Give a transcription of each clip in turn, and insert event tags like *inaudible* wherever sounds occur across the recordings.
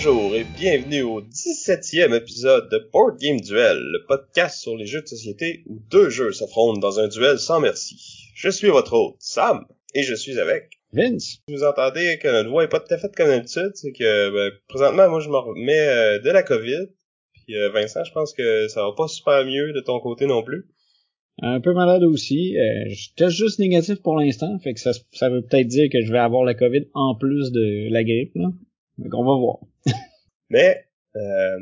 Bonjour et bienvenue au 17e épisode de Board Game Duel, le podcast sur les jeux de société où deux jeux s'affrontent dans un duel sans merci. Je suis votre hôte, Sam, et je suis avec Vince. Vous entendez que notre voix est pas tout à fait comme d'habitude, c'est que ben, présentement moi je me remets euh, de la COVID, puis euh, Vincent, je pense que ça va pas super mieux de ton côté non plus. Un peu malade aussi. Euh, je teste juste négatif pour l'instant, fait que ça, ça veut peut-être dire que je vais avoir la COVID en plus de la grippe, là. Donc on va voir. *laughs* Mais euh,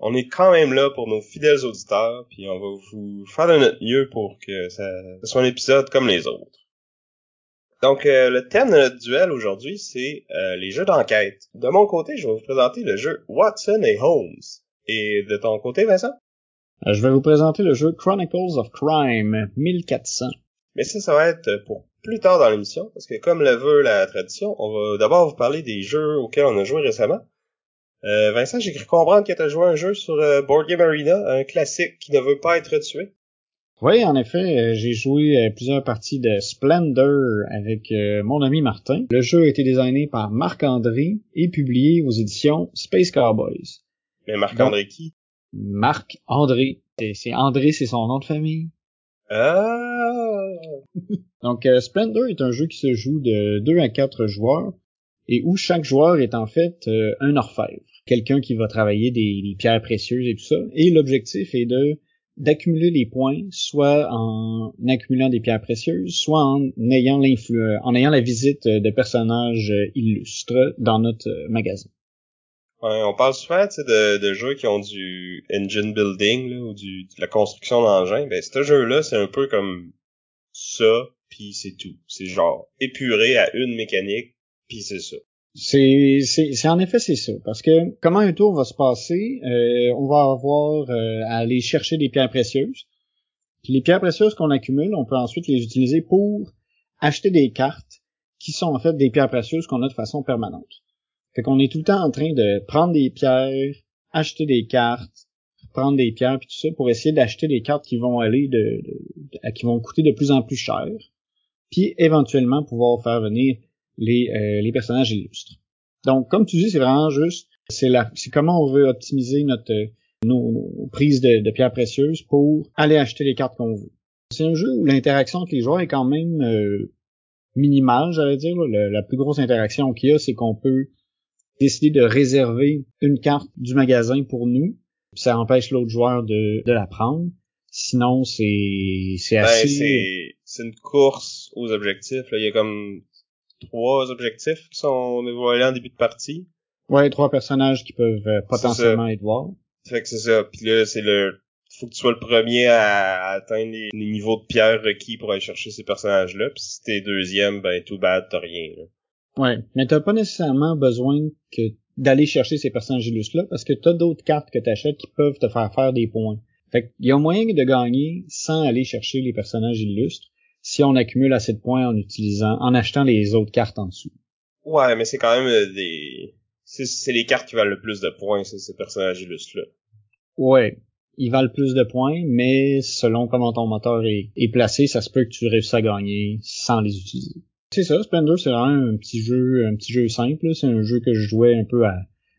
on est quand même là pour nos fidèles auditeurs, puis on va vous faire de notre mieux pour que ça, ce soit un épisode comme les autres. Donc euh, le thème de notre duel aujourd'hui, c'est euh, les jeux d'enquête. De mon côté, je vais vous présenter le jeu Watson et Holmes. Et de ton côté, Vincent? Euh, je vais vous présenter le jeu Chronicles of Crime 1400. Mais ça, ça va être pour plus tard dans l'émission, parce que comme le veut la tradition, on va d'abord vous parler des jeux auxquels on a joué récemment. Euh, Vincent, j'ai cru comprendre que tu as joué un jeu sur euh, Board Game Arena, un classique qui ne veut pas être tué. Oui, en effet, euh, j'ai joué plusieurs parties de Splendor avec mon ami Martin. Le jeu a été designé par Marc-André et publié aux éditions Space Cowboys. Mais Marc-André qui? Marc-André. C'est André, c'est son nom de famille. Ah! Donc, euh, Splendor est un jeu qui se joue de 2 à 4 joueurs et où chaque joueur est en fait euh, un orfèvre, quelqu'un qui va travailler des, pierres précieuses et tout ça. Et l'objectif est de d'accumuler les points, soit en accumulant des pierres précieuses, soit en ayant l'influ en ayant la visite de personnages illustres dans notre magasin. Ouais, on parle souvent de, de jeux qui ont du engine building là, ou du, de la construction d'engins. Ben, ce jeu-là, c'est un peu comme ça, puis c'est tout. C'est genre épuré à une mécanique, puis c'est ça. C'est, c'est, en effet c'est ça. Parce que comment un tour va se passer, euh, on va avoir euh, à aller chercher des pierres précieuses. Puis les pierres précieuses qu'on accumule, on peut ensuite les utiliser pour acheter des cartes qui sont en fait des pierres précieuses qu'on a de façon permanente. Fait qu'on est tout le temps en train de prendre des pierres, acheter des cartes, prendre des pierres puis tout ça pour essayer d'acheter des cartes qui vont aller de, qui vont coûter de plus en plus cher, puis éventuellement pouvoir faire venir les, euh, les personnages illustres. Donc, comme tu dis, c'est vraiment juste, c'est la, c'est comment on veut optimiser notre nos, nos prises de, pierres précieuses pour aller acheter les cartes qu'on veut. C'est un jeu où l'interaction entre les joueurs est quand même euh, minimale, j'allais dire. La plus grosse interaction qu'il y a, c'est qu'on peut décider de réserver une carte du magasin pour nous. Ça empêche l'autre joueur de, de la prendre. Sinon, c'est c'est assez. Ben, c'est c'est une course aux objectifs. Là. Il y a comme trois objectifs qui sont dévoilés en début de partie. Ouais, trois personnages qui peuvent euh, potentiellement être voir. Fait que c'est ça. Puis là, c'est le faut que tu sois le premier à atteindre les, les niveaux de pierre requis pour aller chercher ces personnages-là. Puis si t'es deuxième, ben tout bad, t'as rien. Là. Ouais, mais t'as pas nécessairement besoin que d'aller chercher ces personnages illustres-là parce que t'as d'autres cartes que t'achètes qui peuvent te faire faire des points. Fait qu'il y a moyen de gagner sans aller chercher les personnages illustres si on accumule assez de points en utilisant, en achetant les autres cartes en dessous. Ouais, mais c'est quand même euh, des, c'est les cartes qui valent le plus de points, c'est ces personnages illustres-là. Ouais, ils valent plus de points, mais selon comment ton moteur est, est placé, ça se peut que tu réussisses à gagner sans les utiliser. C'est ça, Splendor, c'est vraiment un petit jeu, un petit jeu simple. C'est un jeu que je jouais un peu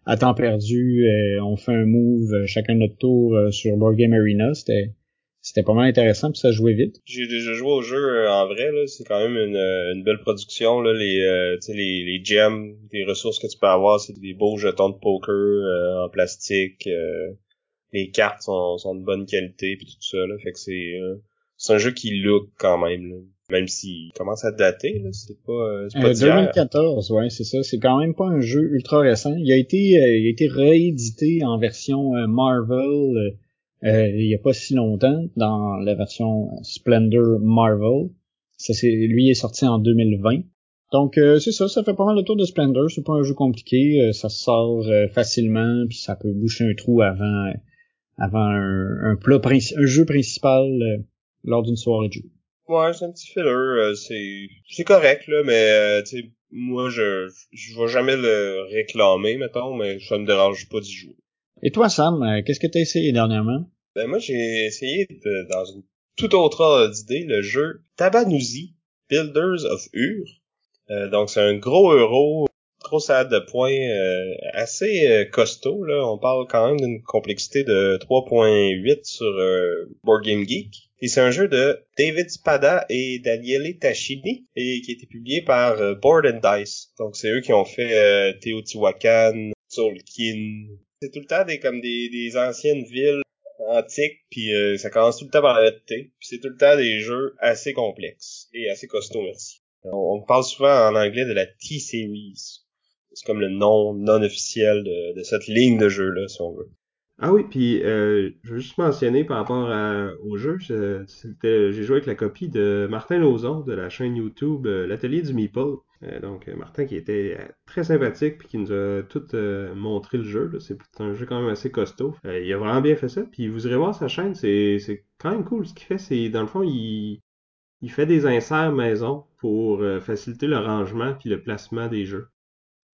à, temps perdu. Euh, on fait un move euh, chacun notre tour euh, sur Board Game Arena. C'était c'était pas mal intéressant puis ça jouait vite. J'ai déjà joué au jeu en vrai là, c'est quand même une, une belle production là, les euh, les les gems, les ressources que tu peux avoir, c'est des beaux jetons de poker en plastique. les cartes sont, sont de bonne qualité puis tout ça là, fait que c'est c'est un jeu qui look quand même là. Même s'il commence à dater, là, c'est pas, c'est pas euh, 2014, ouais, c'est ça. C'est quand même pas un jeu ultra récent. Il a été, il a été réédité en version Marvel euh, il y a pas si longtemps dans la version Splendor Marvel. Ça c'est lui est sorti en 2020. Donc euh, c'est ça, ça fait pas mal le tour de Splendor, c'est pas un jeu compliqué, euh, ça sort facilement puis ça peut boucher un trou avant avant un, un plat un jeu principal euh, lors d'une soirée de jeu. Ouais, c'est un petit filler, euh, c'est c'est correct là, mais tu sais moi je je vais jamais le réclamer mettons, mais ça me dérange pas d'y jouer. Et toi Sam, qu'est-ce que t'as essayé dernièrement? Ben moi j'ai essayé de, dans une toute autre ordre d'idée le jeu Tabanouzi Builders of Ur. donc c'est un gros euro trop salade de points euh, assez euh, costaud. Là. On parle quand même d'une complexité de 3.8 sur euh, Board Game Geek. Et c'est un jeu de David Spada et Daniele Tachini et qui a été publié par Board and Dice. Donc c'est eux qui ont fait Teotihuacan, Tolkien. C'est tout le temps des comme des, des anciennes villes antiques, puis ça commence tout le temps par la lettre T. Puis c'est tout le temps des jeux assez complexes et assez costauds, merci. On, on parle souvent en anglais de la T-Series c'est comme le nom non officiel de, cette ligne de jeu là, si on veut. Ah oui, puis euh, je veux juste mentionner par rapport au jeu, j'ai joué avec la copie de Martin Lauzon de la chaîne YouTube euh, L'Atelier du Meeple. Euh, donc Martin qui était très sympathique puis qui nous a tout montré le jeu. C'est un jeu quand même assez costaud. il a vraiment bien fait ça. Puis vous irez voir sa chaîne, c'est quand même cool. Ce qu'il fait, c'est dans le fond, il, il fait des inserts maison pour faciliter le rangement puis le placement des jeux.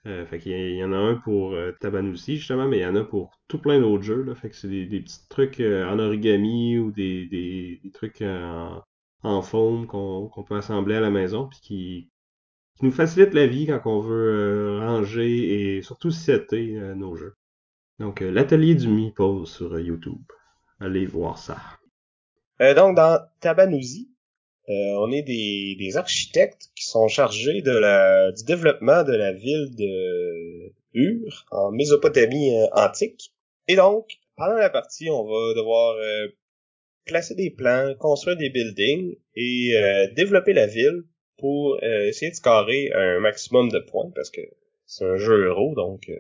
Euh, fait qu'il y, en a un pour euh, justement, mais il y en a pour tout plein d'autres jeux. Là. Fait que c'est des, petits trucs euh, en origami ou des, des, trucs en, en foam qu'on peut assembler à la maison puis qui, qui nous facilitent la vie quand on veut ranger et surtout setter nos jeux. Donc, l'atelier du Meeple sur YouTube. Allez voir ça. donc, dans Tabanousi, euh, on est des, des, architectes qui sont chargés de la, du développement de la ville de Ur en Mésopotamie euh, antique. Et donc, pendant la partie, on va devoir euh, placer des plans, construire des buildings et développer la ville pour essayer de scorer un maximum de points parce que c'est un jeu euro, donc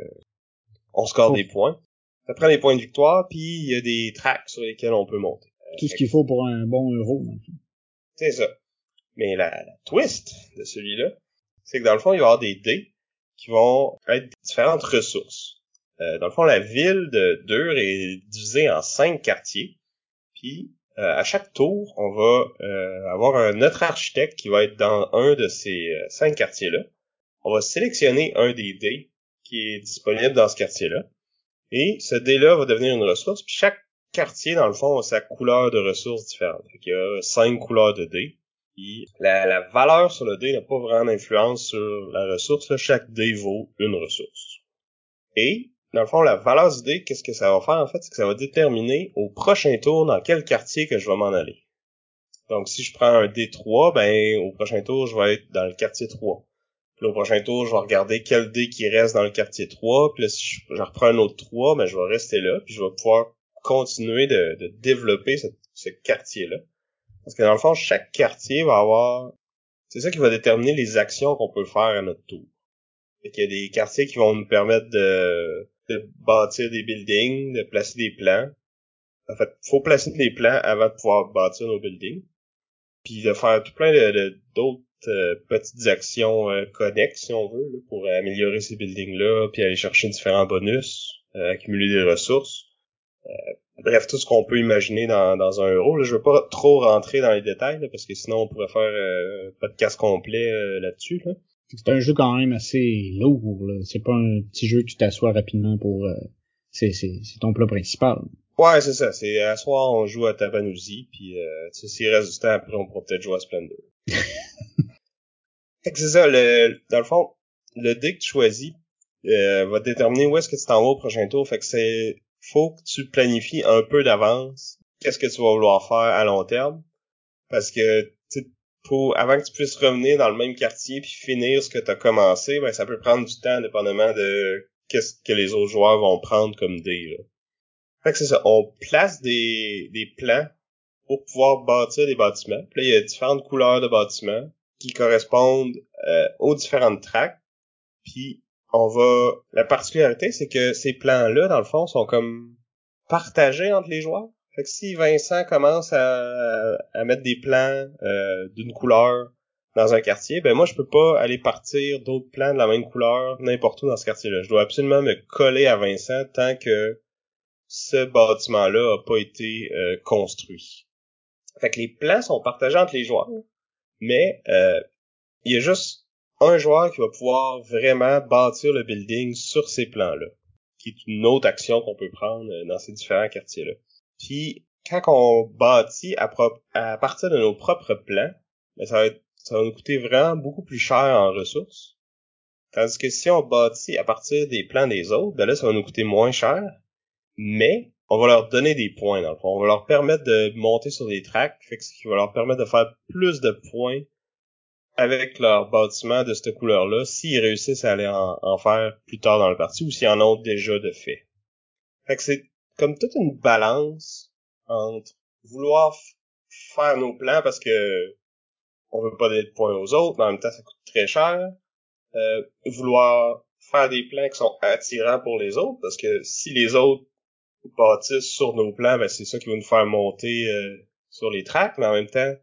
on score des points. Ça prend des points de victoire, puis il y a des tracks sur lesquels on peut monter. Tout ce qu'il faut pour un bon euro. C'est ça. Mais la, twist de celui-là, c'est que dans le fond, il va y avoir des dés qui vont être différentes ressources. Euh, dans le fond, la ville de Dur est divisée en cinq quartiers. Puis euh, à chaque tour, on va euh, avoir un autre architecte qui va être dans un de ces cinq quartiers-là. On va sélectionner un des dés qui est disponible dans ce quartier-là. Et ce dé-là va devenir une ressource. Puis chaque quartier, dans le fond, sa couleur de ressources différente. il y a cinq couleurs de dés. la, la, valeur sur le dé n'a pas vraiment d'influence sur la ressource. Chaque dé vaut une ressource. Et, dans le fond, la valeur du dé, qu'est-ce que ça va faire, en fait? C'est que ça va déterminer au prochain tour dans quel quartier que je vais m'en aller. Donc, si je prends un D3, ben, au prochain tour, je vais être dans le quartier 3. Puis au prochain tour, je vais regarder quel dé qui reste dans le quartier 3. Puis là, si je, reprends un autre 3, ben, je vais rester là. Puis je vais pouvoir continuer de, de développer ce, ce quartier-là. Parce que dans le fond, chaque quartier va avoir... C'est ça qui va déterminer les actions qu'on peut faire à notre tour. Fait qu'il y a des quartiers qui vont nous permettre de, de bâtir des buildings, de placer des plans. En fait, faut placer des plans avant de pouvoir bâtir nos buildings. Puis de faire tout plein de, d'autres euh, petites actions euh, connexes, si on veut, pour améliorer ces buildings-là, puis aller chercher différents bonus, euh, accumuler des ressources. Euh, bref, tout ce qu'on peut imaginer dans, dans un euro. Là, je veux pas trop rentrer dans les détails, parce que sinon on pourrait faire euh, un podcast complet euh, là-dessus. C'est un jeu quand même assez lourd. C'est pas un petit jeu que tu t'assois rapidement pour... c'est, c'est, c'est ton plat principal. Ouais, c'est ça. C'est à soir, on joue à Tabanouzi, puis euh, s'il reste du temps, après, on pourra peut-être jouer à Splendor. *laughs* fait que c'est ça, le, dans le fond, le dé que tu choisis va déterminer où est-ce que tu t'en vas au prochain tour. Fait que c'est faut que tu planifies un peu d'avance qu'est-ce que tu vas vouloir faire à long terme. Parce que pour avant que tu puisses revenir dans le même quartier puis finir ce que tu as commencé, ben ça peut prendre du temps dépendamment de qu'est-ce que les autres joueurs vont prendre comme dé. Fait que c'est ça, on place des, des plans pour pouvoir bâtir des bâtiments. Puis là, il y a différentes couleurs de bâtiments qui correspondent euh, aux différentes tracks. Puis on va. La particularité, c'est que ces plans-là, dans le fond, sont comme partagés entre les joueurs. Fait que si Vincent commence à, mettre des plans euh, d'une couleur dans un quartier, ben moi je peux pas aller partir d'autres plans de la même couleur n'importe où dans ce quartier-là. Je dois absolument me coller à Vincent tant que ce bâtiment-là a pas été euh, construit. Fait que les plans sont partagés entre les joueurs, mais euh, il y a juste un joueur qui va pouvoir vraiment bâtir le building sur ces plans-là, qui est une autre action qu'on peut prendre euh, dans ces différents quartiers-là. Puis quand on bâtit à, à partir de nos propres plans, ben, ça, va ça va nous coûter vraiment beaucoup plus cher en ressources. Tandis que si on bâtit à partir des plans des autres, ben là, ça va nous coûter moins cher, mais on va leur donner des points, dans le fond. On va leur permettre de monter sur des tracks, ce qui va leur permettre de faire plus de points avec leur bâtiment de cette couleur-là, s'ils réussissent à aller en, faire plus tard dans le parti ou s'ils en ont déjà de fait. Fait que c'est comme toute une balance entre vouloir faire nos plans parce que on veut pas donner de points aux autres, mais en même temps ça coûte très cher. Euh, vouloir faire des plans qui sont attirants pour les autres, parce que si les autres bâtissent sur nos plans, ben c'est ça qui va nous faire monter euh, sur les tracks, mais en même temps,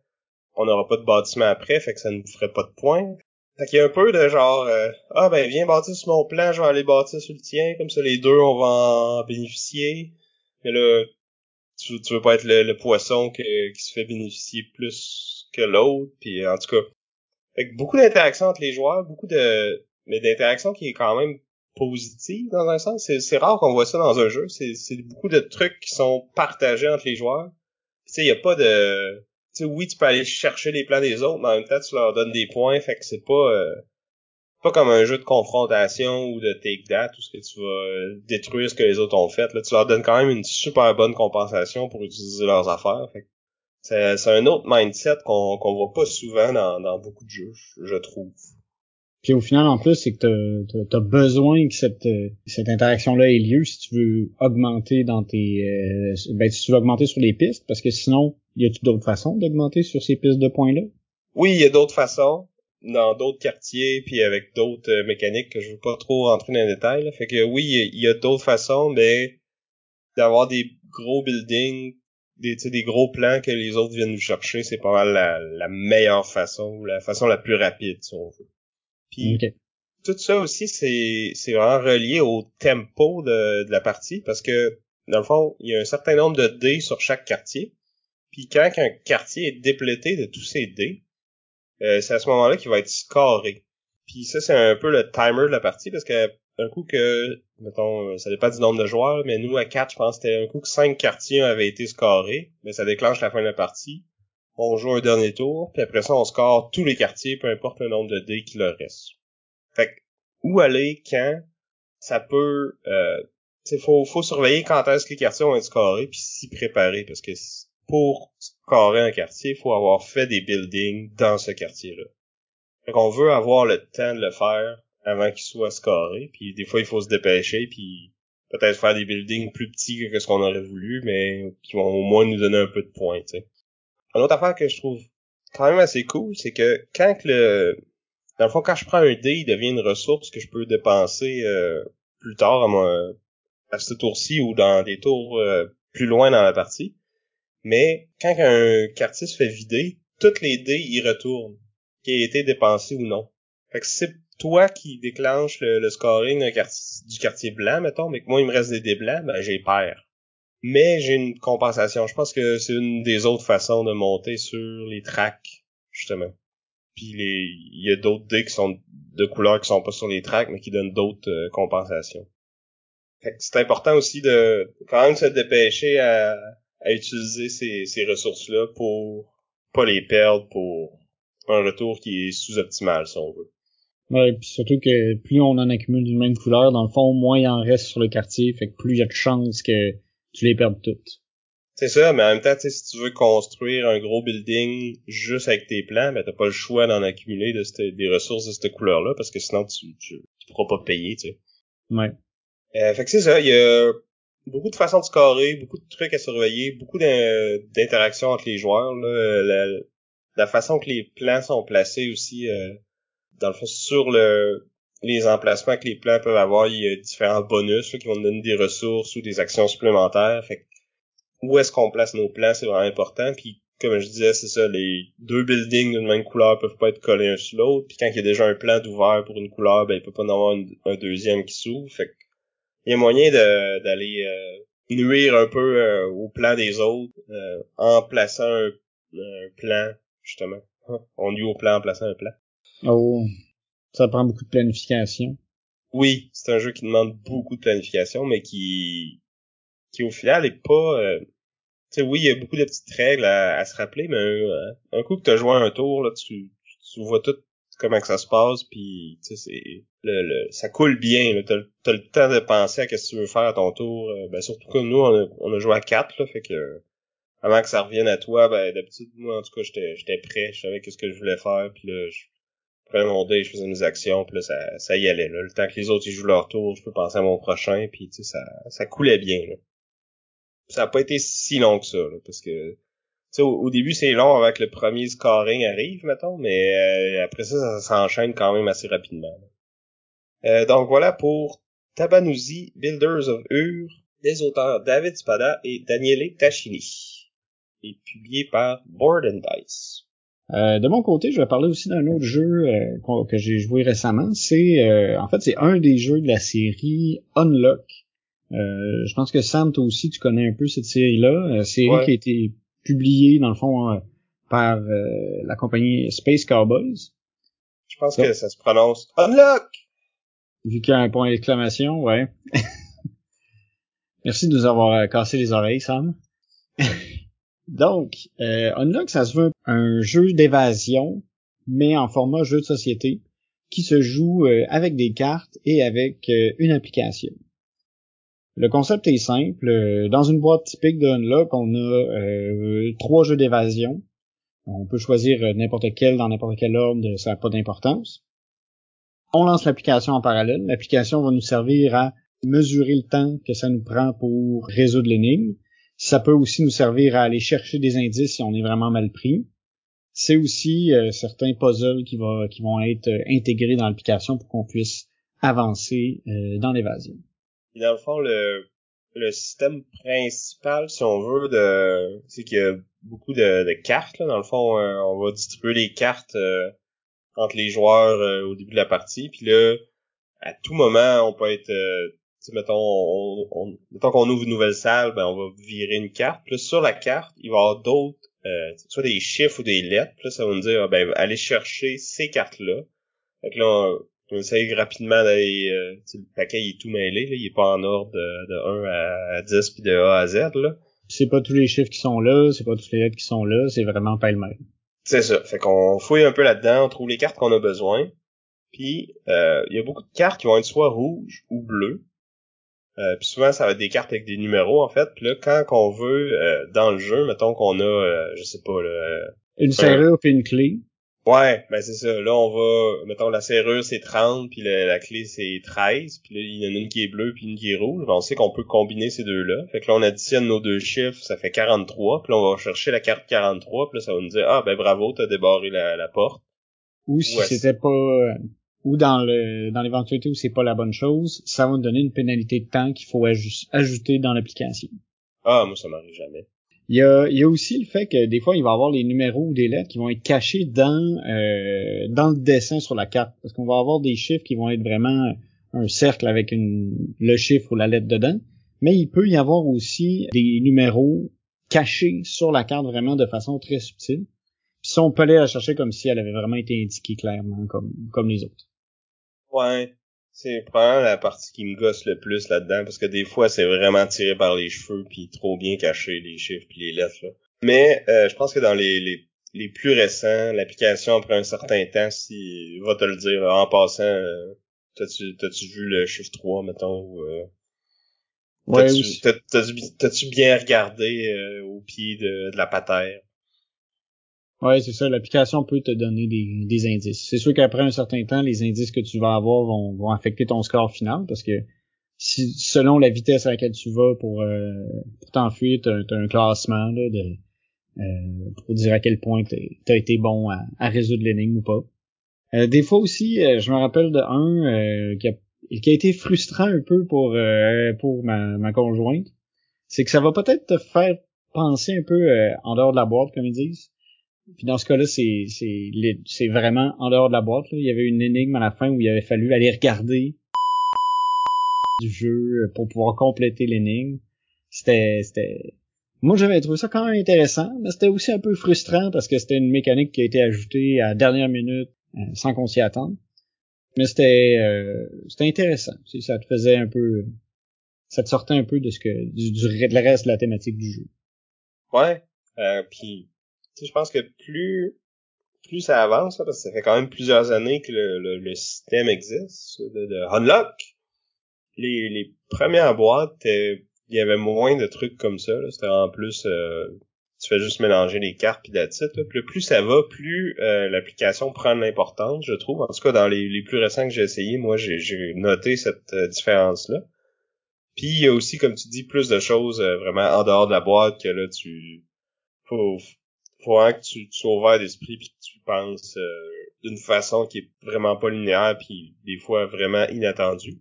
on n'aura pas de bâtiment après, fait que ça ne ferait pas de points. Fait qu'il y a un peu de genre euh, Ah ben viens bâtir sur mon plan, je vais aller bâtir sur le tien, comme ça les deux on va en bénéficier. Mais là, tu, veux pas être le, poisson qui se fait bénéficier plus que l'autre, puis en tout cas. Fait que beaucoup d'interactions entre les joueurs, beaucoup de mais d'interactions qui est quand même positive dans un sens. C'est rare qu'on voit ça dans un jeu. C'est beaucoup de trucs qui sont partagés entre les joueurs. Tu sais, il y a pas de... Sais, oui, tu peux aller chercher les plans des autres, mais en même temps, tu leur donnes des points, fait que c'est pas... Euh, pas comme un jeu de confrontation ou de take that où ce que tu vas euh, détruire ce que les autres ont fait. Là, tu leur donnes quand même une super bonne compensation pour utiliser leurs affaires. c'est un autre mindset qu'on qu'on voit pas souvent dans, dans beaucoup de jeux, je trouve. Puis au final, en plus, c'est que tu as, besoin que cette, euh, cette interaction-là ait lieu si tu veux augmenter dans tes... Euh, ben, si tu veux augmenter sur les pistes, parce que sinon, y a-t-il d'autres façons d'augmenter sur ces pistes de points-là? Oui, il y a d'autres façons dans d'autres quartiers puis avec d'autres euh, mécaniques que je veux pas trop rentrer dans les détails. Fait que oui, il y a, d'autres façons, mais d'avoir des gros buildings, des, des gros plans que les autres viennent nous chercher, c'est pas mal la, la meilleure façon la façon la plus rapide, si on veut. Puis tout ça aussi, c'est, c'est vraiment relié au tempo de, de la partie parce que dans le fond, il y a un certain nombre de dés sur chaque quartier. Puis quand un quartier est déplété de tous ces dés, euh, c'est à ce moment-là qu'il va être scoré. Puis ça, c'est un peu le timer de la partie parce que un coup que, mettons, ça dépend du nombre de joueurs, mais nous, à 4, je pense c'était un coup que 5 quartiers avaient été scorés, mais ça déclenche la fin de la partie on joue un dernier tour, puis après ça, on score tous les quartiers, peu importe le nombre de dés qu'il leur reste. Fait que, où aller, quand, ça peut... Euh, faut, faut surveiller quand est-ce que les quartiers vont être scorés, puis s'y préparer, parce que pour scorer un quartier, il faut avoir fait des buildings dans ce quartier-là. Fait qu'on veut avoir le temps de le faire avant qu'il soit scoré, puis des fois, il faut se dépêcher, puis peut-être faire des buildings plus petits que ce qu'on aurait voulu, mais qui vont au moins nous donner un peu de points, une autre affaire que je trouve quand même assez cool, c'est que quand le dans le fond, quand je prends un dé, il devient une ressource que je peux dépenser euh, plus tard à, mon, à ce tour-ci ou dans des tours euh, plus loin dans la partie. Mais quand un quartier se fait vider, toutes les dés y retournent, qui a été dépensé ou non. Fait que c'est toi qui déclenche le, scoring du quartier blanc, mettons, mais que moi il me reste des dés blancs, ben j'ai perds mais j'ai une compensation. Je pense que c'est une des autres façons de monter sur les tracks, justement. Puis les, il y a d'autres dés qui sont de couleurs qui sont pas sur les tracks, mais qui donnent d'autres euh, compensations. C'est important aussi de quand même se dépêcher à, à utiliser ces, ces ressources-là pour pas les perdre pour un retour qui est sous-optimal, si on veut. Ouais, puis surtout que plus on en accumule d'une même couleur, dans le fond, moins il en reste sur le quartier, fait que plus il y a de chances que tu les perds toutes. C'est ça, mais en même temps, si tu veux construire un gros building juste avec tes plans, ben t'as pas le choix d'en accumuler de des ressources de cette couleur-là, parce que sinon tu, tu, pourras pas payer, tu sais. Ouais. Euh, fait que c'est ça, il y a beaucoup de façons de scorer, beaucoup de trucs à surveiller, beaucoup d'interactions entre les joueurs, là, la, façon que les plans sont placés aussi, euh, dans le fond, sur le les emplacements que les plans peuvent avoir, il y a différents bonus qui vont nous donner des ressources ou des actions supplémentaires. Fait où est-ce qu'on place nos plans, c'est vraiment important. Puis comme je disais, c'est ça, les deux buildings d'une même couleur peuvent pas être collés un sur l'autre. Puis quand il y a déjà un plan d'ouvert pour une couleur, ben il peut pas en avoir un deuxième qui s'ouvre. Fait il y a moyen d'aller euh, nuire un peu euh, au plan des autres euh, en plaçant un, plan, justement. *laughs* On nuit au plan en plaçant un plan. Oh, ça prend beaucoup de planification. Oui, c'est un jeu qui demande beaucoup de planification, mais qui, qui au final est pas... Euh, tu sais, oui, il y a beaucoup de petites règles à, se rappeler, mais un, coup que tu as joué un tour, là, tu, tu vois tout comment que ça se passe, puis tu sais, c'est le, ça coule bien. T'as as le temps de penser à ce que tu veux faire à ton tour. Euh, ben surtout que nous, on a, joué à quatre, là, fait que avant que ça revienne à toi, ben d'habitude, moi en tout cas, j'étais j'étais prêt, je savais qu'est-ce que je voulais faire, puis là, je prenais mon dé, je faisais mes actions, puis là, ça, ça y allait. Là. Le temps que les autres ils jouent leur tour, je peux penser à mon prochain, puis tu sais, ça, ça coulait bien. Là. Ça a pas été si long que ça, là, parce que au, début, c'est long avant que le premier scoring arrive, mettons, mais euh, après ça, ça, s'enchaîne quand même assez rapidement. Euh, donc voilà pour Tabanouzi, Builders of Ur, des auteurs David Spada et Daniele Tachini, et publié par Board and Dice. Euh, de mon côté, je vais parler aussi d'un autre jeu que j'ai joué récemment. C'est en fait c'est un des jeux de la série Unlock. je pense que Sam, toi aussi, tu connais un peu cette série-là. série qui a été publié dans le fond euh, par euh, la compagnie Space Cowboys. Je pense que ça se prononce Unlock. Vu qu'il y a un point d'exclamation, ouais. *laughs* Merci de nous avoir euh, cassé les oreilles, Sam. *laughs* Donc, Unlock, ça se veut un jeu d'évasion, mais en format jeu de société, qui se joue avec des cartes et avec une application. Le concept est simple. Euh, dans une boîte typique de Unlock, on a euh, trois jeux d'évasion. On peut choisir euh, n'importe quel dans n'importe quel ordre, ça n'a pas d'importance. On lance l'application en parallèle. L'application va nous servir à mesurer le temps que ça nous prend pour résoudre l'énigme. Ça peut aussi nous servir à aller chercher des indices si on est vraiment mal pris. C'est aussi certains puzzles qui, qui vont être intégrés dans l'application pour qu'on puisse avancer dans l'évasion dans le fond, le, le système principal, si on veut, de c'est qu'il y a beaucoup de, de cartes. Là. Dans le fond, euh, on va distribuer les cartes euh, entre les joueurs euh, au début de la partie. Puis là, à tout moment, on peut être... mettons, on, on, mettons qu'on ouvre une nouvelle salle, ben on va virer une carte. Puis là, sur la carte, il va y avoir d'autres, soit des chiffres ou des lettres. Puis là, ça va nous dire, ben allez chercher ces cartes-là. Fait que là, on essaye rapidement d'aller euh, le paquet il est tout mêlé là, il est pas en ordre de, 1 à 10 puis de A à Z là. C'est pas tous les chiffres qui sont là, c'est pas tous les lettres qui sont là, c'est vraiment pas le même. C'est ça. Fait qu'on fouille un peu là-dedans, on trouve les cartes qu'on a besoin. Puis euh, il y a beaucoup de cartes qui vont être soit rouges ou bleues. Euh, puis souvent ça va être des cartes avec des numéros en fait. Puis là quand on veut euh, dans le jeu, mettons qu'on a je sais pas là, une serrure puis une clé. Ouais, ben c'est ça. Là, on va, mettons, la serrure c'est 30, puis la, clé c'est 13, puis là, il y en a une qui est bleue, puis une qui est rouge. Ben, on sait qu'on peut combiner ces deux-là. Fait que là, on additionne nos deux chiffres, ça fait 43, puis là, on va chercher la carte 43, puis là, ça va nous dire, ah, ben bravo, t'as débarré la, porte. Ou si c'était pas... Euh, ou dans le dans l'éventualité où c'est pas la bonne chose, ça va nous donner une pénalité de temps qu'il faut ajouter dans l'application. Ah, moi, ça m'arrive jamais. Il y, a, il y a aussi le fait que des fois, il va avoir les numéros ou des lettres qui vont être cachés dans, euh, dans le dessin sur la carte. Parce qu'on va avoir des chiffres qui vont être vraiment un cercle avec une, le chiffre ou la lettre dedans. Mais il peut y avoir aussi des numéros cachés sur la carte vraiment de façon très subtile. Puis ça, on peut aller la chercher comme si elle avait vraiment été indiquée clairement, comme, comme les autres. Ouais. C'est probablement la partie qui me gosse le plus là-dedans, parce que des fois, c'est vraiment tiré par les cheveux, puis trop bien caché, les chiffres puis les lettres. Là. Mais euh, je pense que dans les, les, les plus récents, l'application, après un certain temps, si va te le dire, en passant, euh, t'as-tu t'as-tu vu le chiffre 3, mettons, ou... Euh, ouais, T'as-tu bien regardé euh, au pied de, de la patère? Ouais, c'est ça. L'application peut te donner des, des indices. C'est sûr qu'après un certain temps, les indices que tu vas avoir vont, vont affecter ton score final parce que si, selon la vitesse à laquelle tu vas pour, euh, pour t'enfuir, tu as, un classement là, de, euh, pour dire à quel point tu as été bon à, à résoudre l'énigme ou pas. Euh, des fois aussi, euh, je me rappelle de un euh, qui, a, qui a été frustrant un peu pour, pour ma, ma conjointe. C'est que ça va peut-être te faire penser un peu en dehors de la boîte, comme ils disent. Puis dans ce cas-là, c'est c'est vraiment en dehors de la boîte. Il y avait une énigme à la fin où il avait fallu aller regarder du jeu pour pouvoir compléter l'énigme. c'était, c'était, moi j'avais trouvé ça quand même intéressant, mais c'était aussi un peu frustrant parce que c'était une mécanique qui a été ajoutée à la dernière minute euh, sans qu'on s'y attende. Mais c'était, euh, c'était intéressant. Ça te faisait un peu, ça te sortait un peu de ce que, du, reste de la thématique du jeu. Ouais. Euh, puis, je pense que plus plus ça avance, parce que ça fait quand même plusieurs années que le, le, système existe, de, de Unlock, les, les premières boîtes, il y avait moins de trucs comme ça. C'était en plus, euh, tu fais juste mélanger les cartes puis la titre. Plus, plus ça va, plus euh, l'application prend de l'importance, je trouve. En tout cas, dans les, les plus récents que j'ai essayé, moi, j'ai noté cette euh, différence-là. Puis il y a aussi, comme tu dis, plus de choses vraiment en dehors de la boîte que là, tu faut, faut vraiment que tu, tu sois ouvert d'esprit puis que tu penses d'une façon qui est vraiment pas linéaire puis des fois vraiment inattendue.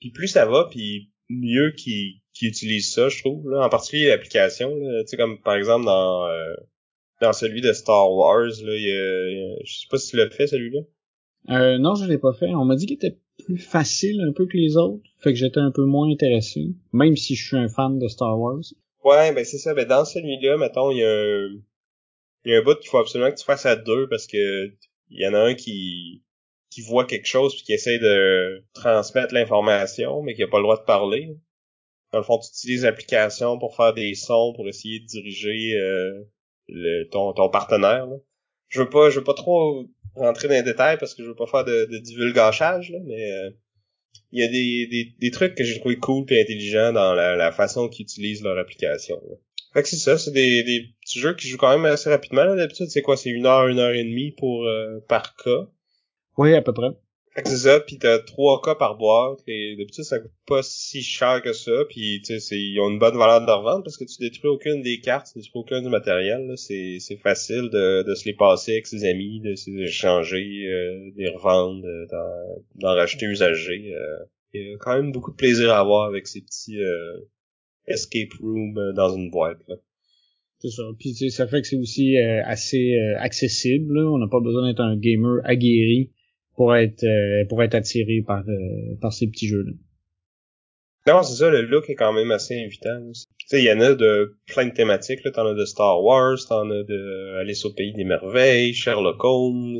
Puis plus ça va, puis mieux qu'ils qui utilisent ça, je trouve. Là. En particulier l'application. Tu sais, comme par exemple dans euh, dans celui de Star Wars, là, il y a, je sais pas si tu l'as fait celui-là. Euh, non, je l'ai pas fait. On m'a dit qu'il était plus facile un peu que les autres, fait que j'étais un peu moins intéressé, même si je suis un fan de Star Wars. Ouais, ben c'est ça. Ben dans celui-là, mettons, il y a il y a un bout qu'il faut absolument que tu fasses à deux parce que il y en a un qui qui voit quelque chose puis qui essaie de transmettre l'information, mais qui a pas le droit de parler. Dans le fond, tu utilises l'application pour faire des sons, pour essayer de diriger euh, le, ton, ton partenaire. Je veux pas, je veux pas trop rentrer dans les détails parce que je veux pas faire de, de divulgachage, là, mais euh, il y a des, des, des, trucs que j'ai trouvé cool et intelligents dans la, la façon qu'ils utilisent leur application. Fait que c'est ça, c'est des, des petits jeux qui jouent quand même assez rapidement. D'habitude, c'est quoi? C'est une heure, une heure et demie pour euh, par cas? Oui, à peu près. Fait que c'est ça, pis t'as trois cas par boîte, et d'habitude ça coûte pas si cher que ça, puis tu sais, ils ont une bonne valeur de revente parce que tu détruis aucune des cartes, tu détruis aucun du matériel, c'est, c'est facile de, de se les passer avec ses amis, de se les échanger, euh, de les revendre, d'en, racheter usagé. Euh. Il y a quand même beaucoup de plaisir à avoir avec ces petits euh, escape rooms euh, dans une boîte. Là. C'est ça. Puis ça fait que c'est aussi assez accessible. On n'a pas besoin d'être un gamer aguerri pour être euh, pour être attiré par euh, par ces petits jeux là. Non, c'est ça, le look est quand même assez invitant. Tu sais, il y en a de plein de thématiques, là. T'en as de Star Wars, t'en as de Alice au Pays des Merveilles, Sherlock Holmes.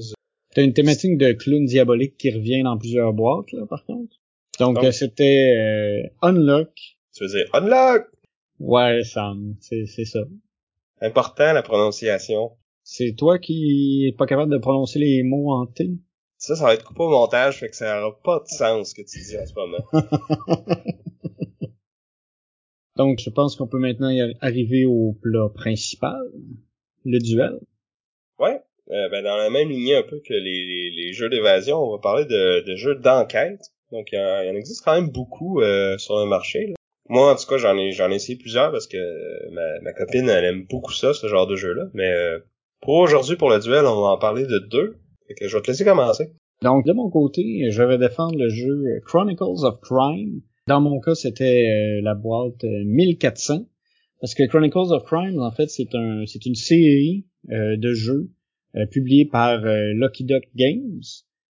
T'as une thématique de clown diabolique qui revient dans plusieurs boîtes, là, par contre. Donc, euh, c'était Unlock. Tu veux dire Unlock? Ouais, Sam, c'est, c'est ça. Important, la prononciation. C'est toi qui est pas capable de prononcer les mots en T? Ça, ça va être coupé au montage, fait que ça n'aura pas de sens ce que tu dis en ce moment. *laughs* Donc, je pense qu'on peut maintenant y arriver au plat principal, le duel. Ouais, euh, ben dans la même lignée un peu que les, les, jeux d'évasion, on va parler de, de jeux d'enquête. Donc, il y, en existe quand même beaucoup euh, sur le marché. Moi, en tout cas, j'en ai j'en ai essayé plusieurs parce que ma, ma copine, elle aime beaucoup ça, ce genre de jeu-là. Mais euh, pour aujourd'hui, pour le duel, on va en parler de deux je vais te laisser commencer. Donc, de mon côté, je vais défendre le jeu Chronicles of Crime. Dans mon cas, c'était euh, la boîte 1400. Euh, Parce que Chronicles of Crime, en fait, c'est un, c'est une série euh, de jeux publiés par Lucky Duck Games,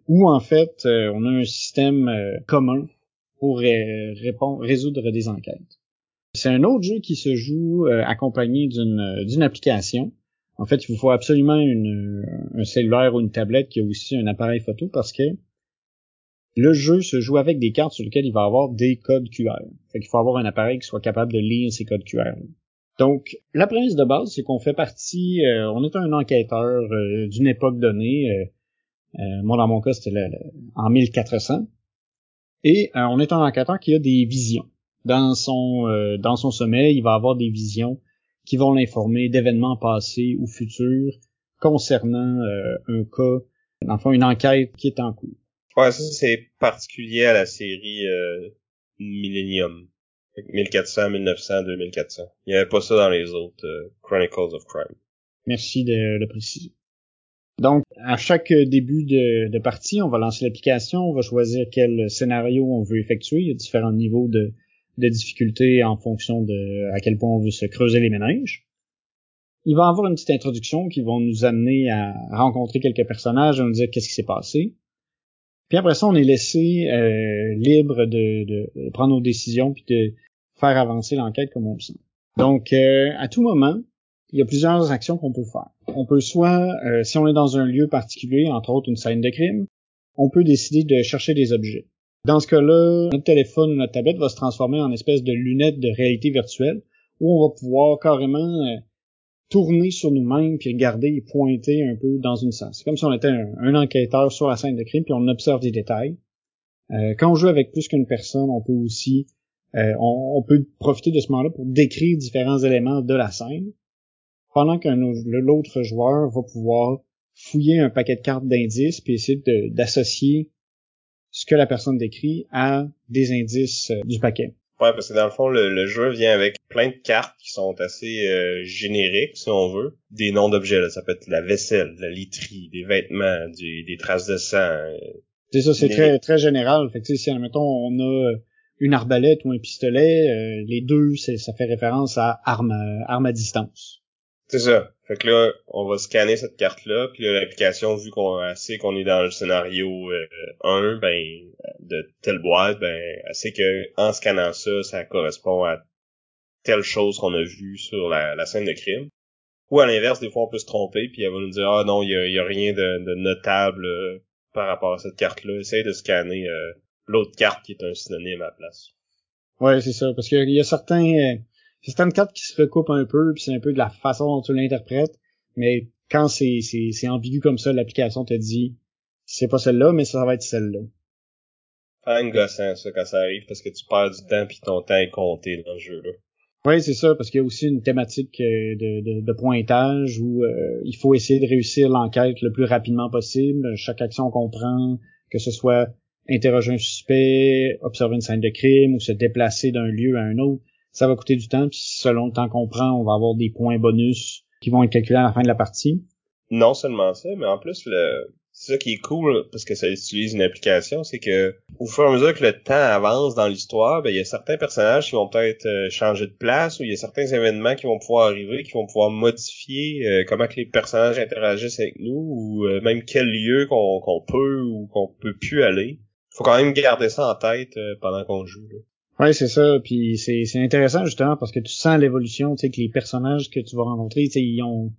où en fait, on a un système commun pour répondre, résoudre des enquêtes. C'est un autre jeu qui se joue accompagné d'une, application en fait, il vous faut absolument une, un cellulaire ou une tablette qui a aussi un appareil photo parce que le jeu se joue avec des cartes sur lesquelles il va avoir des codes QR. Fait qu'il faut avoir un appareil qui soit capable de lire ces codes QR. Donc, la prémisse de base, c'est qu'on fait partie, euh, on est un enquêteur euh, d'une époque donnée. Euh, moi, dans mon cas, c'était en 1400. Et on est un enquêteur qui a des visions. Dans son, dans son sommeil, il va avoir des visions qui vont l'informer d'événements passés ou futurs concernant euh, un cas, enfin une enquête qui est en cours. Ouais, ça c'est particulier à la série euh, Millennium. 1400, 1900, 2400. Il n'y avait pas ça dans les autres euh, Chronicles of Crime. Merci de le préciser. Donc, à chaque début de, de partie, on va lancer l'application, on va choisir quel scénario on veut effectuer. Il y a différents niveaux de, de difficulté en fonction de à quel point on veut se creuser les méninges. Il va y avoir une petite introduction qui va nous amener à rencontrer quelques personnages, à nous dire qu'est-ce qui s'est passé. Puis après ça, on est laissé euh, libre de, de, prendre nos décisions puis de faire avancer l'enquête comme on le sent. Donc, euh, à tout moment, il y a plusieurs actions qu'on peut faire. On peut soit, euh, si on est dans un lieu particulier, entre autres une scène de crime, on peut décider de chercher des objets. Dans ce cas-là, notre téléphone ou notre tablette va se transformer en espèce de lunette de réalité virtuelle où on va pouvoir carrément euh, tourner sur nous-mêmes puis regarder et pointer un peu dans une salle. C'est comme si on était un, enquêteur sur la scène de crime puis on observe des détails. Euh, quand on joue avec plus qu'une personne, on peut aussi euh, on, peut profiter de ce moment-là pour décrire différents éléments de la scène, pendant qu'un l'autre joueur va pouvoir fouiller un paquet de cartes d'indices puis essayer d'associer ce que la personne décrit à des indices du paquet. Ouais, parce que dans le fond, le, jeu vient avec plein de cartes qui sont assez euh, génériques, si on veut. Des noms d'objets, ça peut être la vaisselle, la literie, des vêtements, des traces de sang. Euh, c'est ça, c'est très très général. Fait que si, admettons, on a une arbalète ou un pistolet, euh, les deux, ça fait référence à arme, arme à distance. C'est ça. Fait que là, on va scanner cette carte-là, puis l'application, vu qu'on sait qu'on est dans le scénario 1, euh, ben de telle boîte, ben elle sait que en scannant ça, ça correspond à telle chose qu'on a vue sur la, scène de crime. Ou à l'inverse, des fois on peut se tromper, puis elle va nous dire ah non, il y a, rien de, notable euh, par rapport à cette carte-là. Essaye de scanner euh, l'autre carte qui est un synonyme à la place. Ouais, c'est ça, parce qu'il y a certains c'est certaines cartes qui se recoupent un peu, puis c'est un peu de la façon dont tu l'interprètes, mais quand c'est, c'est, c'est ambigu comme ça, l'application te dit c'est pas celle-là, mais ça va être celle-là. Une gossant, ça, quand ça arrive, parce que tu perds du temps puis ton temps est compté dans le jeu-là. Oui, c'est ça, parce qu'il y a aussi une thématique euh, de, de, pointage où euh, il faut essayer de réussir l'enquête le plus rapidement possible. Chaque action qu'on prend, que ce soit interroger un suspect, observer une scène de crime ou se déplacer d'un lieu à un autre, ça va coûter du temps, puis selon le temps qu'on prend, on va avoir des points bonus qui vont être calculés à la fin de la partie. Non seulement ça, mais en plus le ça qui est cool parce que ça utilise une application, c'est que au fur et à mesure que le temps avance dans l'histoire, ben il y a certains personnages qui vont peut-être euh, changer de place ou il y a certains événements qui vont pouvoir arriver, qui vont pouvoir modifier euh, comment que les personnages interagissent avec nous ou euh, même quel lieu qu'on peut ou qu'on peut plus aller. Faut quand même garder ça en tête pendant qu'on joue. Là. Ouais, c'est ça. Puis c'est, c'est intéressant justement parce que tu sens l'évolution, tu sais, que les personnages que tu vas rencontrer, tu sais, ils ont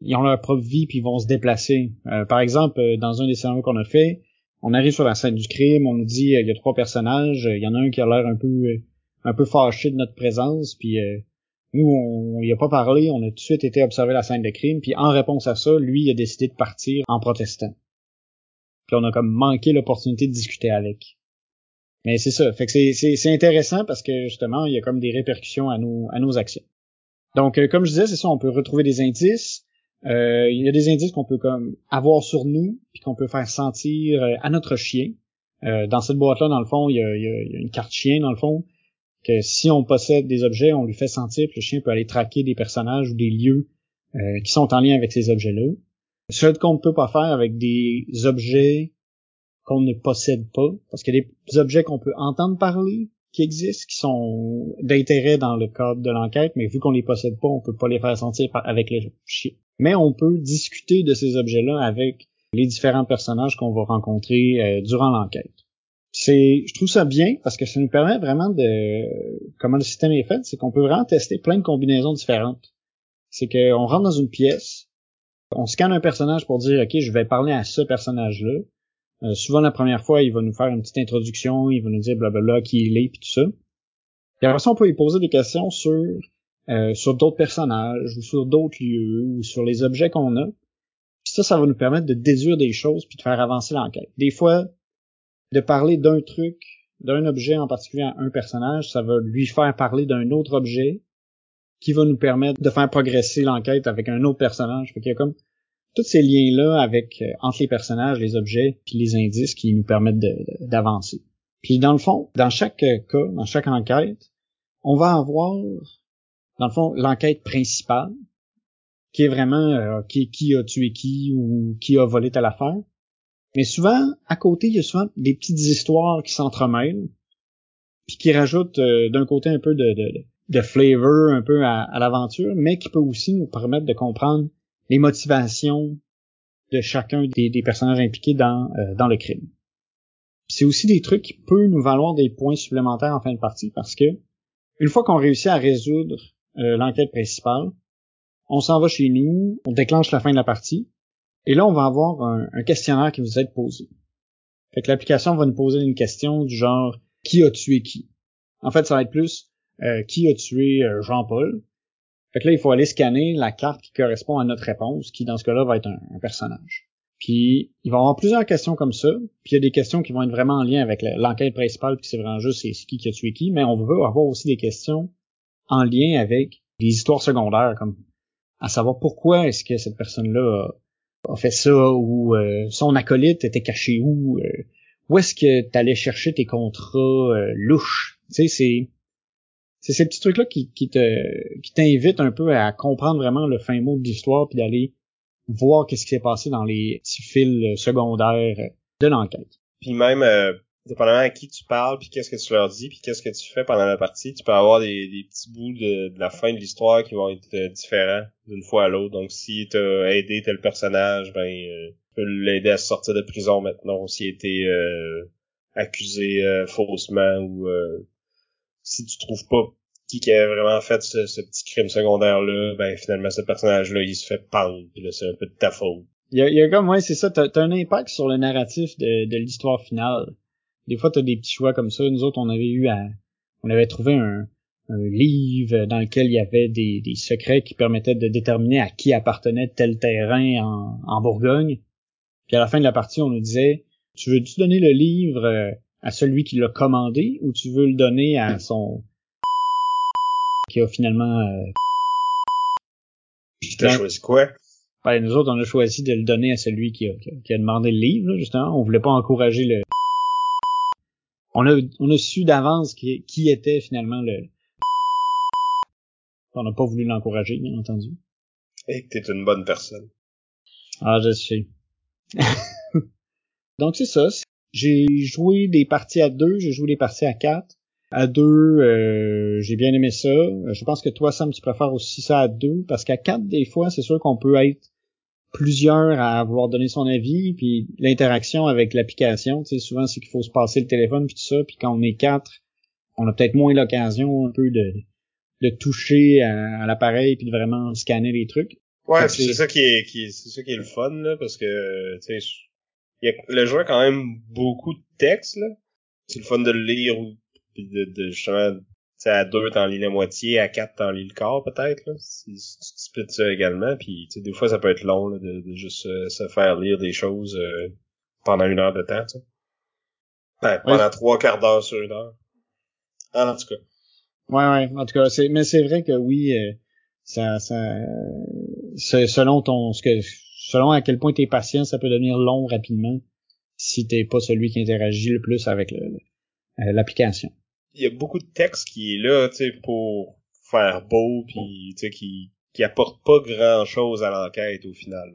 ils ont leur propre vie puis ils vont se déplacer. Euh, par exemple, euh, dans un des scénarios qu'on a fait, on arrive sur la scène du crime, on nous dit euh, il y a trois personnages, il y en a un qui a l'air un peu un peu fâché de notre présence, puis nous on y a pas parlé, on a tout de suite été observer la scène de crime, puis en réponse à ça, lui il a décidé de partir en protestant. Puis on a comme manqué l'opportunité de discuter avec. Mais c'est ça. Fait que c'est intéressant parce que justement, il y a comme des répercussions à nos, à nos actions. Donc, euh, comme je disais, c'est ça, on peut retrouver des indices. Euh, il y a des indices qu'on peut comme avoir sur nous, puis qu'on peut faire sentir euh, à notre chien. dans cette boîte-là, dans le fond, il y, a, il y, a, une carte chien, dans le fond, que si on possède des objets, on lui fait sentir, puis le chien peut aller traquer des personnages ou des lieux qui sont en lien avec ces objets-là. Ce qu'on ne peut pas faire avec des objets qu'on ne possède pas, parce qu'il y a des objets qu'on peut entendre parler, qui existent, qui sont d'intérêt dans le cadre de l'enquête, mais vu qu'on les possède pas, on peut pas les faire sentir avec les chiens. Mais on peut discuter de ces objets-là avec les différents personnages qu'on va rencontrer euh, durant l'enquête. C'est, je trouve ça bien parce que ça nous permet vraiment de, comment le système est fait, c'est qu'on peut vraiment tester plein de combinaisons différentes. C'est qu'on rentre dans une pièce, on scanne un personnage pour dire, ok, je vais parler à ce personnage-là. Euh, souvent, la première fois, il va nous faire une petite introduction, il va nous dire blablabla qui il est, puis tout ça. Et après ça, on peut lui poser des questions sur euh, sur d'autres personnages, ou sur d'autres lieux, ou sur les objets qu'on a. Puis ça, ça va nous permettre de déduire des choses, puis de faire avancer l'enquête. Des fois, de parler d'un truc, d'un objet en particulier à un personnage, ça va lui faire parler d'un autre objet, qui va nous permettre de faire progresser l'enquête avec un autre personnage. Fait qu'il y a comme tous ces liens-là avec euh, entre les personnages, les objets, puis les indices qui nous permettent d'avancer. Puis dans le fond, dans chaque euh, cas, dans chaque enquête, on va avoir, dans le fond, l'enquête principale, qui est vraiment euh, qui, a tué qui ou qui a volé telle affaire. Mais souvent, à côté, il y a souvent des petites histoires qui s'entremêlent, puis qui rajoutent d'un côté un peu de, de, de flavor un peu à, à l'aventure, mais qui peut aussi nous permettre de comprendre les motivations de chacun des, personnages impliqués dans, euh, dans le crime. C'est aussi des trucs qui peuvent nous valoir des points supplémentaires en fin de partie parce que Une fois qu'on réussit à résoudre euh, l'enquête principale, on s'en va chez nous, on déclenche la fin de la partie, et là, on va avoir un, questionnaire qui vous être posé. Fait que l'application va nous poser une question du genre qui a tué qui. En fait, ça va être plus euh, qui a tué euh, Jean-Paul. Fait que là, il faut aller scanner la carte qui correspond à notre réponse, qui dans ce cas-là va être un, personnage. Puis il va y avoir plusieurs questions comme ça. Puis il y a des questions qui vont être vraiment en lien avec l'enquête principale, puis c'est vraiment juste c'est qui qui a tué qui. Mais on veut avoir aussi des questions en lien avec des histoires secondaires, comme à savoir pourquoi est-ce que cette personne-là a, fait ça, ou euh, son acolyte était caché où, où est-ce que tu allais chercher tes contrats louches? Tu sais, c'est c'est ces petits trucs là qui, qui te qui t'invitent un peu à comprendre vraiment le fin mot de l'histoire puis d'aller voir qu'est-ce qui s'est passé dans les petits fils secondaires de l'enquête. Puis même euh, dépendamment à qui tu parles puis qu'est-ce que tu leur dis puis qu'est-ce que tu fais pendant la partie, tu peux avoir des, des petits bouts de, de, la fin de l'histoire qui vont être euh, différents d'une fois à l'autre. Donc si t'as aidé tel personnage, ben euh, tu peux l'aider à sortir de prison maintenant s'il a été euh, accusé faussement ou si tu trouves pas qui, qui a vraiment fait ce, petit crime secondaire là, ben finalement ce personnage là il se fait pendre, puis là c'est un peu de ta faute. Il y a, y a comme ouais c'est ça, t'as as un impact sur le narratif de, de l'histoire finale. Des fois t'as des petits choix comme ça. Nous autres on avait eu à, on avait trouvé un, un livre dans lequel il y avait des, des secrets qui permettaient de déterminer à qui appartenait tel terrain en, en Bourgogne. Puis à la fin de la partie on nous disait tu veux-tu donner le livre euh, à celui qui l'a commandé ou tu veux le donner à son qui a finalement euh... T'as choisi quoi? Ben, nous autres, on a choisi de le donner à celui qui a, qui a demandé le livre, justement. On voulait pas encourager le... On a, on a su d'avance qui, qui était finalement le... On n'a pas voulu l'encourager, bien entendu. Et que t'es une bonne personne. Ah, je sais. *laughs* Donc c'est ça, j'ai joué des parties à deux, j'ai joué des parties à quatre. À deux, euh, j'ai bien aimé ça. Je pense que toi, Sam, tu préfères aussi ça à deux, parce qu'à quatre, des fois, c'est sûr qu'on peut être plusieurs à vouloir donner son avis, puis l'interaction avec l'application, tu sais, souvent c'est qu'il faut se passer le téléphone puis tout ça, puis quand on est quatre, on a peut-être moins l'occasion un peu de, de toucher à, l'appareil puis de vraiment scanner les trucs. Ouais, c'est ça qui est, qui c'est ça qui est le fun là, parce que tu sais le jeu a quand même beaucoup de texte, là. C'est le fun de le lire ou de, de justement à deux t'en lis la moitié, à quatre t'en lis le quart peut-être là. Si, tu splits ça également, puis des fois ça peut être long là, de, de juste euh, se faire lire des choses euh, pendant une heure de temps, tu sais. Ben, pendant trois quarts d'heure sur une heure. Ah, en tout cas. Ouais, ouais. En tout cas, c'est, mais c'est vrai que oui, euh, ça, ça, selon ton, ce que selon à quel point t'es patient, ça peut devenir long rapidement si t'es pas celui qui interagit le plus avec euh, l'application. Il y a beaucoup de texte qui est là, tu sais, pour faire beau, puis tu sais, qui qui apporte pas grand chose à l'enquête au final.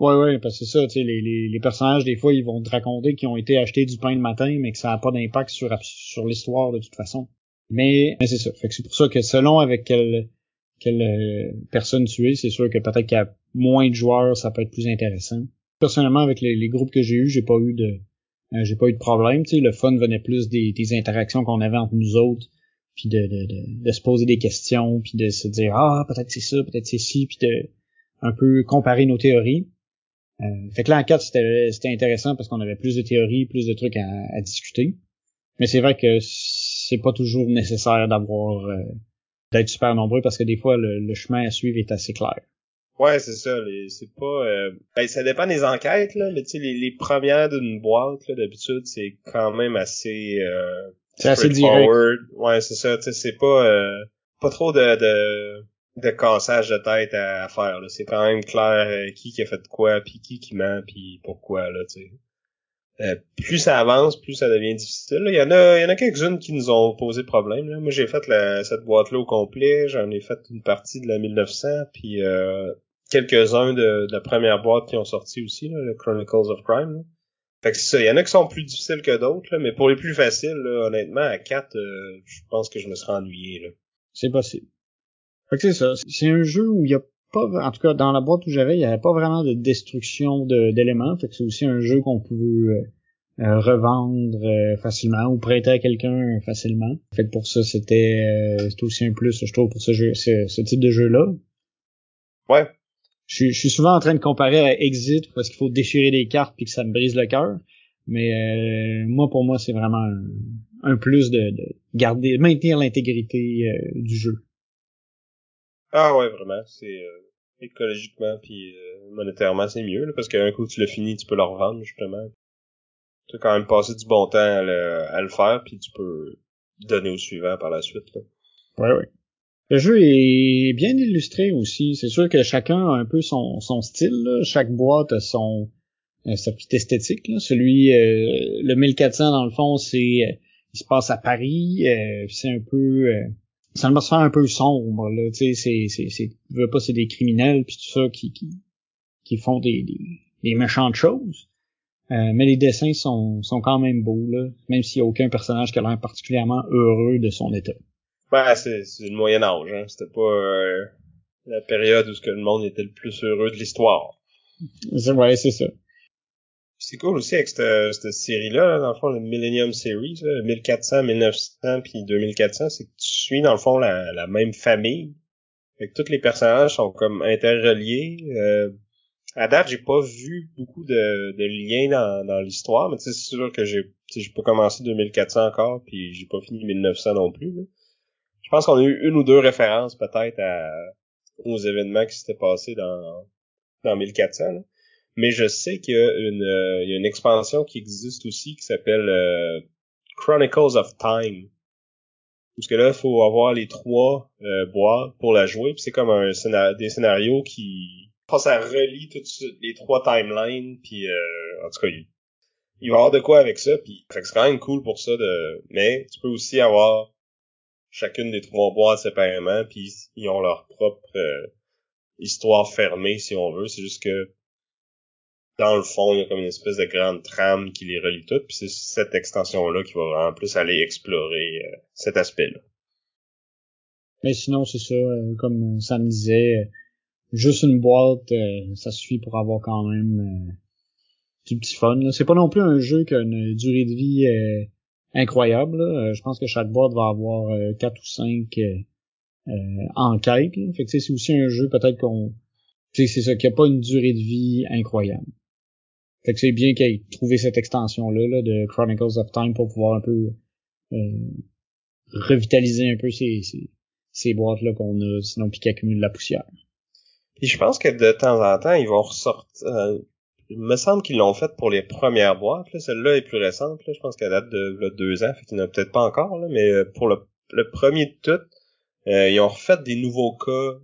Ouais, ouais, parce que c'est ça, tu sais, les, les, personnages, des fois, ils vont te raconter qu'ils ont été achetés du pain le matin, mais que ça n'a pas d'impact sur, sur l'histoire de toute façon. Mais, mais c'est ça. Fait que c'est pour ça que selon avec quelle, quelle euh, personne tu es, c'est sûr que peut-être qu'il y a moins de joueurs, ça peut être plus intéressant. Personnellement, avec les, groupes que j'ai eus, j'ai pas eu de euh, j'ai pas eu de problème. Tu le fun venait plus des, interactions qu'on avait entre nous autres, puis de, de, de, se poser des questions, puis de se dire ah peut-être c'est ça, peut-être c'est ci, puis de un peu comparer nos théories. Euh, fait que là en 4 c'était intéressant parce qu'on avait plus de théories, plus de trucs à, discuter. Mais c'est vrai que c'est pas toujours nécessaire d'avoir euh, d'être super nombreux parce que des fois le chemin à suivre est assez clair. Ouais, c'est ça. C'est pas. Euh, ben, ça dépend des enquêtes, là. Mais tu sais, les, les premières d'une boîte, là, d'habitude, c'est quand même assez. Euh, c'est assez direct. Ouais, c'est ça. Tu sais, c'est pas euh, pas trop de, de de cassage de tête à, faire. C'est quand même clair euh, qui qui a fait quoi, puis qui qui ment, puis pourquoi là. Tu sais. Euh, plus ça avance, plus ça devient difficile. Il y en a, il y en a quelques-unes qui nous ont posé problème. Là. Moi, j'ai fait la, cette boîte-là au complet. J'en ai fait une partie de la 1900, puis euh, quelques-uns de, la première boîte qui ont sorti aussi, là, le Chronicles of Crime. Fait que c'est ça, il y en a qui sont plus difficiles que d'autres, mais pour les plus faciles, honnêtement, à 4, euh, je pense que je me serais ennuyé. Là. C'est possible. Fait que c'est ça. C'est un jeu où il y a pas, en tout cas dans la boîte où j'avais, il y avait pas vraiment de destruction d'éléments. Fait que c'est aussi un jeu qu'on pouvait euh, revendre euh, facilement ou prêter à quelqu'un facilement. Fait que pour ça, c'était c'était aussi un plus, je trouve, pour ce jeu, ce, type de jeu-là. Ouais. Je, suis souvent en train de comparer à Exit parce qu'il faut déchirer des cartes puis que ça me brise le cœur. Mais moi, pour moi, c'est vraiment un, plus de, de, garder, maintenir l'intégrité du jeu. Ah ouais, vraiment. C'est écologiquement puis monétairement, c'est mieux parce qu'un coup tu l'as fini, tu peux le revendre justement tu as quand même passé du bon temps à le, faire, puis tu peux donner au suivant par la suite. Là. Ouais, ouais. Le jeu est bien illustré aussi. C'est sûr que chacun a un peu son, style. Chaque boîte a son euh, sa petite esthétique. Là. Celui, euh, le 1400 dans le fond, c'est euh, il se passe à Paris. c'est un peu, c'est un atmosphère un peu sombre. Là. Tu sais, c'est, c'est, c'est, veux pas, c'est des criminels puis tout ça qui qui, qui font des, des, méchantes choses. Euh, mais les dessins sont, sont quand même beaux, là, même s'il n'y a aucun personnage qui a l'air particulièrement heureux de son état. Ben, c'est, c'est le Moyen Âge, hein. C'était pas euh, la période où ce que le monde était le plus heureux de l'histoire. C'est, ouais, c'est ça. C'est cool aussi avec cette, cette série-là, dans le fond, le Millennium Series, là, 1400, 1900 puis 2400, c'est que tu suis dans le fond la, la même famille. Fait que tous les personnages sont comme interreliés. Euh, à date, j'ai pas vu beaucoup de, de liens dans, dans l'histoire, mais c'est sûr que j'ai j'ai pas commencé 2400 encore, puis j'ai pas fini 1900 non plus. Je pense qu'on a eu une ou deux références peut-être aux événements qui s'étaient passés dans dans 1400. Mais je sais qu'il y a une euh, il y a une expansion qui existe aussi qui s'appelle euh, Chronicles of Time. Parce que là, il faut avoir les trois euh, boîtes pour la jouer. Puis c'est comme un des scénarios qui pense ça relie toutes les trois timelines puis euh, en tout cas il, il, va y avoir de quoi avec ça puis c'est quand même cool pour ça de mais tu peux aussi avoir chacune des trois boîtes séparément puis ils ont leur propre euh, histoire fermée si on veut c'est juste que dans le fond il y a comme une espèce de grande trame qui les relie toutes puis c'est cette extension là qui va vraiment plus aller explorer euh, cet aspect là mais sinon c'est ça comme ça me disait juste une boîte, euh, ça suffit pour avoir quand même euh, du petit fun. C'est pas non plus un jeu qui a une durée de vie euh, incroyable. je pense que chaque boîte va avoir quatre ou cinq enquêtes. Là. Fait que c'est aussi un jeu peut-être qu'on. C'est ça, qui a pas une durée de vie incroyable. Fait que c'est bien qu'il ait trouvé cette extension-là là, de Chronicles of Time pour pouvoir un peu revitaliser un peu ces, ces, boîtes-là qu'on a, sinon puis qui accumulent la poussière. Et je pense que de temps en temps, ils vont ressortir. Euh, il me semble qu'ils l'ont fait pour les premières boîtes. Celle-là est plus récente. Là. Je pense qu'elle date de deux ans, fait qu'il n'y en a peut-être pas encore. Là, mais euh, pour le, le premier de tout, euh, ils ont refait des nouveaux cas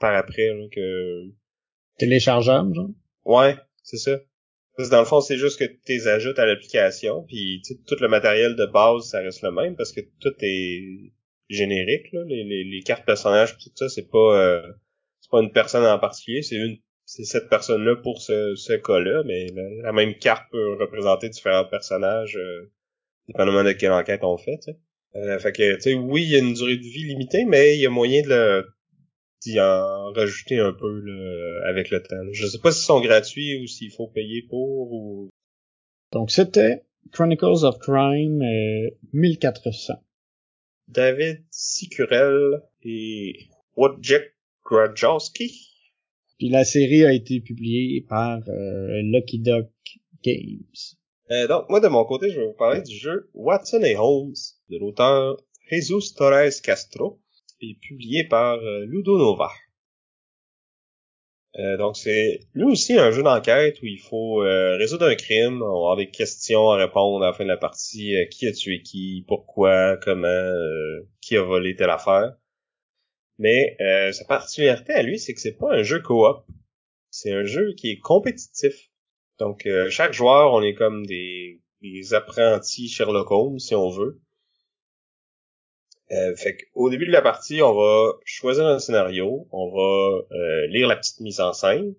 par après. Là, que... Téléchargeables, genre? Ouais, c'est ça. dans le fond, c'est juste que tu les ajoutes à l'application, puis tout le matériel de base, ça reste le même parce que tout est générique. Là. Les, les, les cartes personnages, tout ça, c'est pas c'est pas une personne en particulier, c'est une c'est cette personne-là pour ce, ce cas-là, mais la, même carte peut représenter différents personnages euh, dépendamment de quelle enquête on fait. sais. Euh, fait que tu sais, oui, il y a une durée de vie limitée, mais il y a moyen de le d'y en rajouter un peu là, avec le temps. Je sais pas s'ils sont gratuits ou s'il faut payer pour ou. Donc c'était Chronicles of Crime euh, 1400. David Sicurel et Wojciech Grajowski. Puis la série a été publiée par euh, Lucky Duck Games. Euh, donc, moi, de mon côté, je vais vous parler du jeu Watson et Holmes, de l'auteur Jesus Torres Castro, et publié par euh, Ludo Nova. Euh, donc, c'est lui aussi un jeu d'enquête où il faut résoudre un crime, avoir des questions à répondre à la fin de la partie, qui a tué qui, pourquoi, comment, qui a volé telle affaire. Mais euh, sa particularité à lui, c'est que c'est pas un jeu coop. C'est un jeu qui est compétitif. Donc euh, chaque joueur, on est comme des, apprentis Sherlock Holmes, si on veut. Euh, fait qu'au début de la partie, on va choisir un scénario, on va euh, lire la petite mise en scène,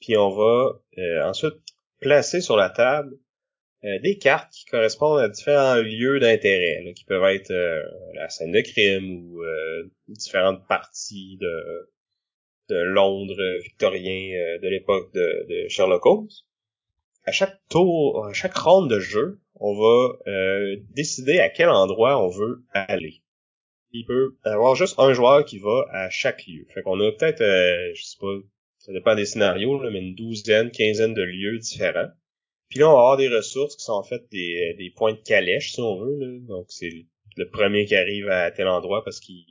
puis on va ensuite placer sur la table euh, des cartes qui correspondent à différents lieux d'intérêt, qui peuvent être euh, la scène de crime ou euh, différentes parties de, Londres victorien de l'époque de, Sherlock Holmes. à chaque tour, à chaque ronde de jeu, on va décider à quel endroit on veut aller. Il peut avoir juste un joueur qui va à chaque lieu. Fait qu'on a peut-être, je sais pas, ça dépend des scénarios, mais une douzaine, quinzaine de lieux différents. Puis là, on va avoir des ressources qui sont en fait des, des points de calèche, si on veut. Là. Donc, c'est le premier qui arrive à tel endroit parce qu'il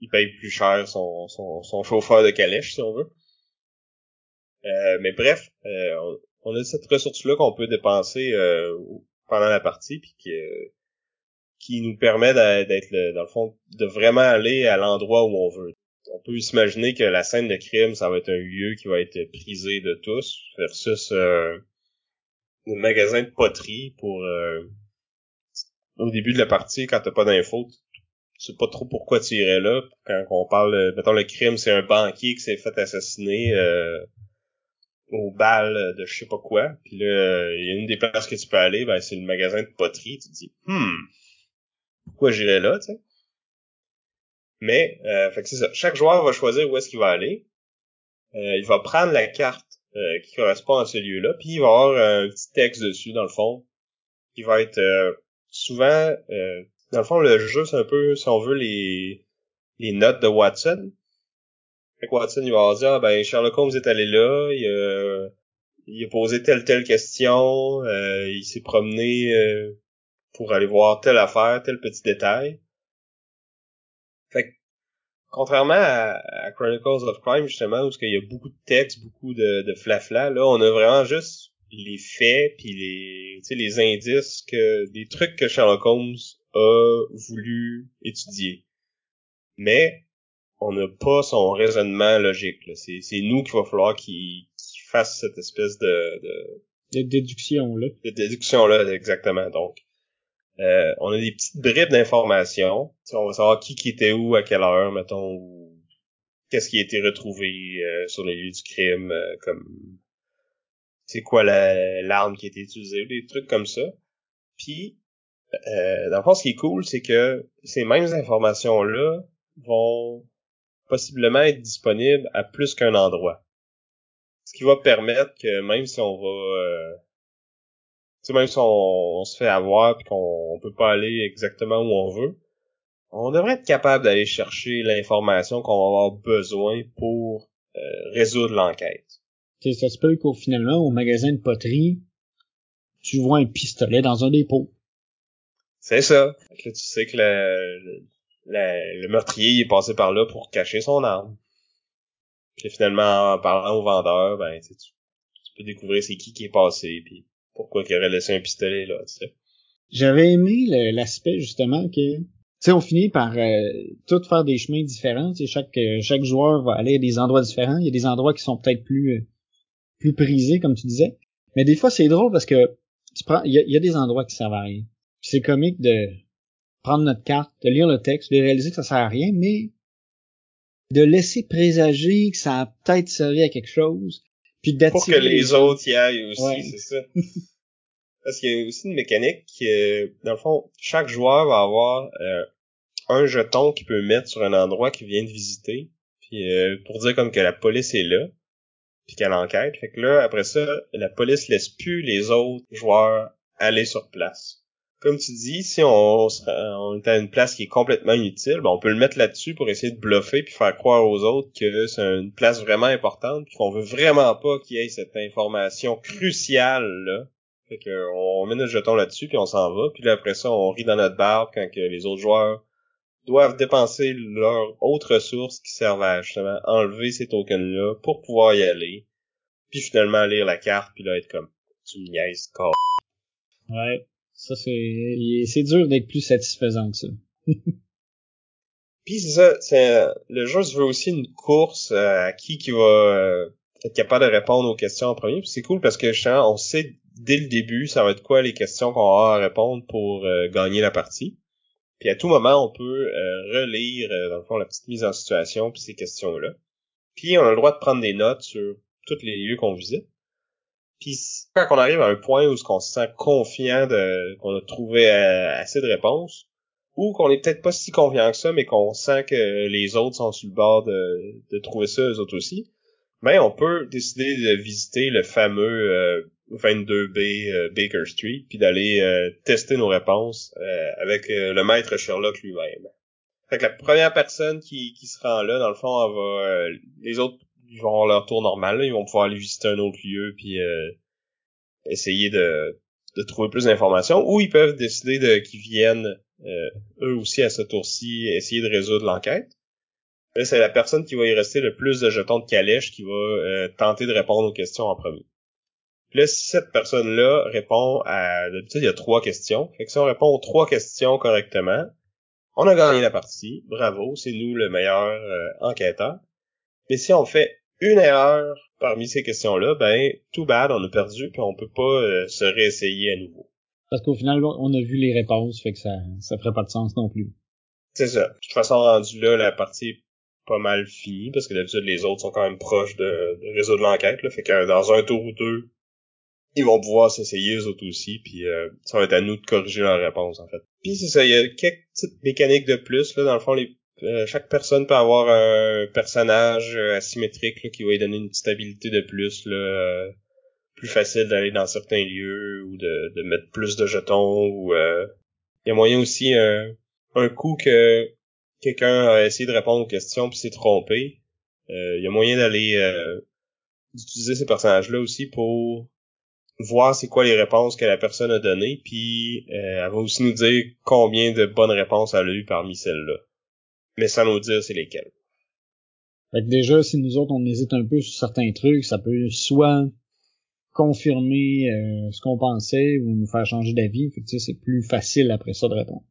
il paye plus cher son, son, son, chauffeur de calèche, si on veut. Euh, mais bref, euh, on, a cette ressource-là qu'on peut dépenser euh, pendant la partie, puis qui, qui nous permet d'être, dans le fond, de vraiment aller à l'endroit où on veut. On peut s'imaginer que la scène de crime, ça va être un lieu qui va être prisé de tous, versus un magasin de poterie pour au début de la partie, quand t'as pas d'infos, tu sais pas trop pourquoi tu irais là. Quand on parle, mettons le crime, c'est un banquier qui s'est fait assassiner euh, au bal de je sais pas quoi. Puis là, il y a une des places que tu peux aller, ben c'est le magasin de poterie. Tu te dis, hmm, pourquoi j'irais là, tu sais? Mais, euh, fait que c'est ça. Chaque joueur va choisir où est-ce qu'il va aller. Euh, il va prendre la carte euh, qui correspond à ce lieu-là, puis il va avoir un petit texte dessus, dans le fond, qui va être souvent dans le fond, le jeu, c'est un peu, si on veut, les, les notes de Watson. Fait que Watson, il va dire, ah, ben, Sherlock Holmes est allé là, il a, il a posé telle, telle question, euh, il s'est promené euh, pour aller voir telle affaire, tel petit détail. Contrairement à, Chronicles of Crime, justement, où il y a beaucoup de textes, beaucoup de, de flafla, là, on a vraiment juste les faits puis les, les indices que, des trucs que Sherlock Holmes a voulu étudier. Mais on n'a pas son raisonnement logique. C'est nous qu'il va falloir qu'il fasse cette espèce de, de... De déduction, là. De déduction, là, exactement. Donc, euh, on a des petites bribes d'informations. On va savoir qui, qui était où, à quelle heure, mettons, ou qu'est-ce qui a été retrouvé euh, sur les lieux du crime, euh, comme c'est quoi l'arme qui a été utilisée, des trucs comme ça. Puis, dans le fond, ce qui est cool, c'est que ces mêmes informations-là vont possiblement être disponibles à plus qu'un endroit. Ce qui va permettre que même si on va... Euh, même si on, se fait avoir et qu'on peut pas aller exactement où on veut, on devrait être capable d'aller chercher l'information qu'on va avoir besoin pour euh, résoudre l'enquête. Ça se peut qu'au finalement, au magasin de poterie, tu vois un pistolet dans un dépôt. C'est ça. tu sais que le, le, le, meurtrier est passé par là pour cacher son arme. Puis finalement, en parlant au vendeur, ben tu, tu peux découvrir c'est qui qui est passé, puis pourquoi il aurait laissé un pistolet là, tu sais. J'avais aimé l'aspect justement que tu sais, on finit par euh, tout faire des chemins différents. Tu chaque euh, chaque joueur va aller à des endroits différents. Il y a des endroits qui sont peut-être plus euh, plus prisés, comme tu disais. Mais des fois, c'est drôle parce que tu prends, il y a, y a, des endroits qui servent à rien c'est comique de prendre notre carte, de lire le texte, de réaliser que ça sert à rien, mais de laisser présager que ça a peut-être servi à quelque chose, puis. Pour que les autres y aillent aussi, c'est ça. *laughs* Parce qu'il y a aussi une mécanique qui, dans le fond, chaque joueur va avoir euh, un jeton qu'il peut mettre sur un endroit qu'il vient de visiter, puis euh, pour dire comme que la police est là, puis qu'elle enquête. Fait que là, après ça, la police laisse plus les autres joueurs aller sur place comme tu dis, si on, est à une place qui est complètement inutile, ben on peut le mettre là-dessus pour essayer de bluffer puis faire croire aux autres que c'est une place vraiment importante puis qu'on veut vraiment pas qu'il y ait cette information cruciale là. Fait que on met notre jeton là-dessus puis on s'en va puis là après ça on rit dans notre barbe quand que les autres joueurs doivent dépenser leurs autres ressources qui servent à justement enlever ces tokens là pour pouvoir y aller puis finalement lire la carte puis là être comme tu me niaises Ouais. Ça, c'est, c'est dur d'être plus satisfaisant que ça. *laughs* Puis c'est ça, c'est, le jeu se veut aussi une course euh, à qui qui va euh, être capable de répondre aux questions en premier. Puis c'est cool parce que on sait dès le début ça va être quoi les questions qu'on va à répondre pour euh, gagner la partie. Puis à tout moment, on peut relire, dans le fond, la petite mise en situation puis ces questions-là. Puis on a le droit de prendre des notes sur tous les lieux qu'on visite. Puis quand on arrive à un point où on se sent confiant de qu'on a trouvé euh, assez de réponses, ou qu'on est peut-être pas si confiant que ça, mais qu'on sent que les autres sont sur le bord de, de trouver ça eux autres aussi, ben on peut décider de visiter le fameux euh, 22B Baker Street, puis d'aller tester nos réponses avec le maître Sherlock lui-même. Fait que la première personne qui, qui se rend là, dans le fond, elle va, les autres ils vont avoir leur tour normal, ils vont pouvoir aller visiter un autre lieu, puis essayer de, de trouver plus d'informations, ou ils peuvent décider de qu'ils viennent euh, eux aussi à ce tour-ci essayer de résoudre l'enquête. Là, c'est la personne qui va y rester le plus de jetons de calèche qui va euh, tenter de répondre aux questions en premier. Là, si cette personne-là répond à... D'habitude, il y a trois questions. Fait que si on répond aux trois questions correctement, on a gagné la partie. Bravo, c'est nous le meilleur euh, enquêteur. Mais si on fait une erreur parmi ces questions-là, ben, tout bad, on a perdu, puis on peut pas se réessayer à nouveau. Parce qu'au final, on a vu les réponses, fait que ça, ça ferait pas de sens non plus. C'est ça. De toute façon, rendu là, la partie est pas mal finie, parce que d'habitude, les autres sont quand même proches de, de résoudre l'enquête, là. Fait que dans un tour ou deux, ils vont pouvoir s'essayer eux autres aussi, puis euh, ça va être à nous de corriger leur réponse, en fait. Puis c'est ça, il y a quelques petites mécaniques de plus, là. Dans le fond, les, euh, chaque personne peut avoir un personnage asymétrique là, qui va lui donner une petite habilité de plus, là. Euh, plus facile d'aller dans certains lieux ou de, de mettre plus de jetons ou euh, il y a moyen aussi euh, un coup que quelqu'un a essayé de répondre aux questions puis s'est trompé euh, il y a moyen d'aller d'utiliser ces personnages là aussi pour voir c'est quoi les réponses que la personne a données puis elle va aussi nous dire combien de bonnes réponses elle a eu parmi celles-là mais sans nous dire c'est lesquelles fait que déjà, si nous autres, on hésite un peu sur certains trucs, ça peut soit confirmer euh, ce qu'on pensait ou nous faire changer d'avis. Fait que c'est plus facile après ça de répondre.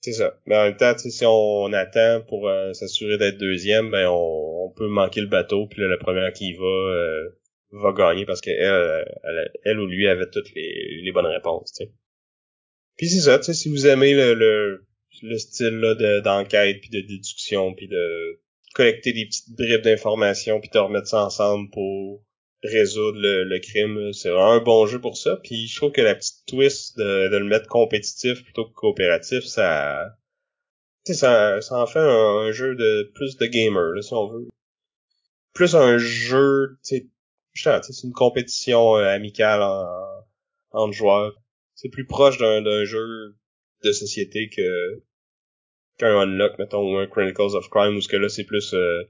C'est ça. Mais en même temps, si on, attend pour euh, s'assurer d'être deuxième, ben on, peut manquer le bateau, puis là, la première qui y va euh, va gagner parce qu'elle elle, elle, ou lui avait toutes les, les bonnes réponses. T'sais. Puis c'est ça, si vous aimez le, le, le style d'enquête, puis de déduction, puis de collecter des petites bribes d'informations, puis de remettre ça ensemble pour résoudre le, crime. C'est vraiment un bon jeu pour ça. Puis je trouve que la petite twist de, le mettre compétitif plutôt que coopératif, ça, ça, ça en fait un, jeu de plus de gamer, si on veut. Plus un jeu, tu sais, c'est une compétition euh, amicale en, entre joueurs. C'est plus proche d'un jeu de société que qu'un Unlock, mettons, ou un Chronicles of Crime, où ce que là, c'est plus euh,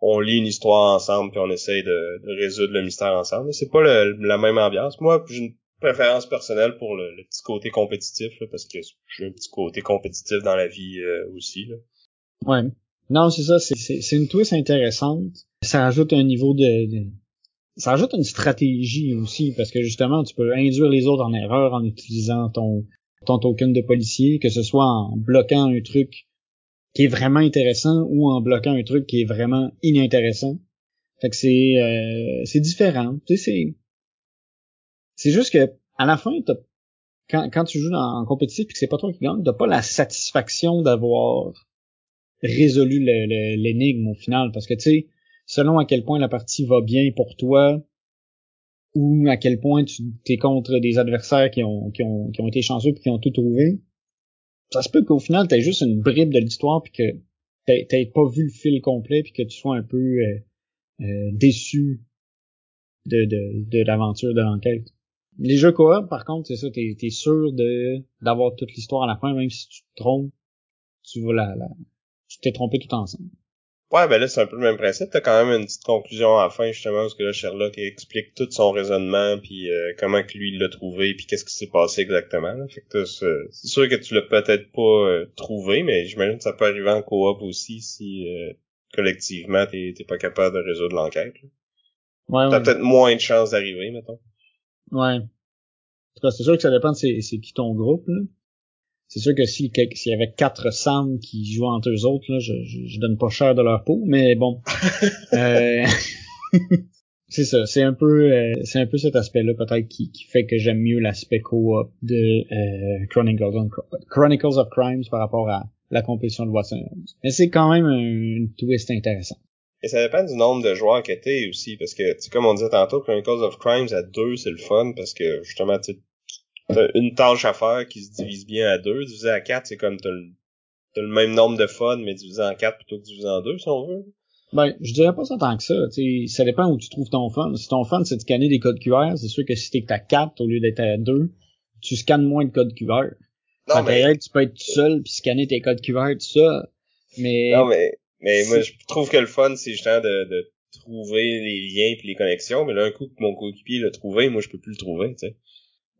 on lit une histoire ensemble puis on essaye de, résoudre le mystère ensemble. C'est pas la même ambiance. Moi, j'ai une préférence personnelle pour le, petit côté compétitif parce que j'ai un petit côté compétitif dans la vie euh, aussi. Là. Ouais. Non, c'est ça. C'est une twist intéressante. Ça ajoute un niveau de, ça ajoute une stratégie aussi parce que justement, tu peux induire les autres en erreur en utilisant ton ton token de policier, que ce soit en bloquant un truc qui est vraiment intéressant ou en bloquant un truc qui est vraiment inintéressant. Fait que c'est euh, c'est différent. Tu sais, c'est juste que à la fin, quand, quand tu joues en compétitif et que c'est pas toi qui gagne, t'as pas la satisfaction d'avoir résolu l'énigme au final. Parce que tu sais, selon à quel point la partie va bien pour toi, ou à quel point tu es contre des adversaires qui ont, qui ont, qui ont été chanceux et qui ont tout trouvé, ça se peut qu'au final, t'aies juste une bribe de l'histoire puis que t'aies pas vu le fil complet puis que tu sois un peu euh, euh, déçu de, de, l'aventure de l'enquête. Les jeux coop, par contre, c'est ça, t'es es sûr de d'avoir toute l'histoire à la fin, même si tu te trompes, tu vas la, la tu t'es trompé tout ensemble. Ouais, ben là, c'est un peu le même principe. T'as quand même une petite conclusion à la fin, justement, parce que là, Sherlock explique tout son raisonnement, puis euh, comment que lui, il l'a trouvé, puis qu'est-ce qui s'est passé exactement. Là. Fait que c'est sûr que tu l'as peut-être pas euh, trouvé, mais j'imagine que ça peut arriver en coop aussi si euh, collectivement, t'es pas capable de résoudre l'enquête. Ouais, T'as peut-être moins de chances d'arriver, mettons. Ouais. En tout cas, c'est sûr que ça dépend de c'est qui ton groupe, là c'est sûr que s'il y avait quatre Sam qui jouaient entre eux autres, là, je, je, donne pas cher de leur peau, mais bon. *laughs* euh, *laughs* c'est ça, c'est un peu euh, c'est un peu cet aspect-là peut-être qui, qui fait que j'aime mieux l'aspect co-op de euh, Chronicles, of, Chronicles of Crimes par rapport à la compétition de Watson Mais c'est quand même un, twist intéressant. Et ça dépend du nombre de joueurs que t'es aussi, parce que, comme on disait tantôt, Chronicles of Crimes à deux, c'est le fun, parce que justement, tu t'as une tâche à faire qui se divise bien à deux. Divisé à quatre, c'est comme t'as le, le même nombre de fun, mais divisé en quatre plutôt que divisé en deux, si on veut. Ben, je dirais pas ça tant que ça. sais, ça dépend où tu trouves ton fun. Si ton fun, c'est de scanner des codes QR, c'est sûr que si t'es à 4 au lieu d'être à 2, tu scannes moins de codes QR. Non, mais... tu peux être tout seul puis scanner tes codes QR, tout ça. Mais... Non, mais, mais moi, je trouve que le fun, c'est justement de, de trouver les liens puis les connexions. Mais là, un coup que mon coéquipier l'a trouvé, moi, je peux plus le trouver, tu sais.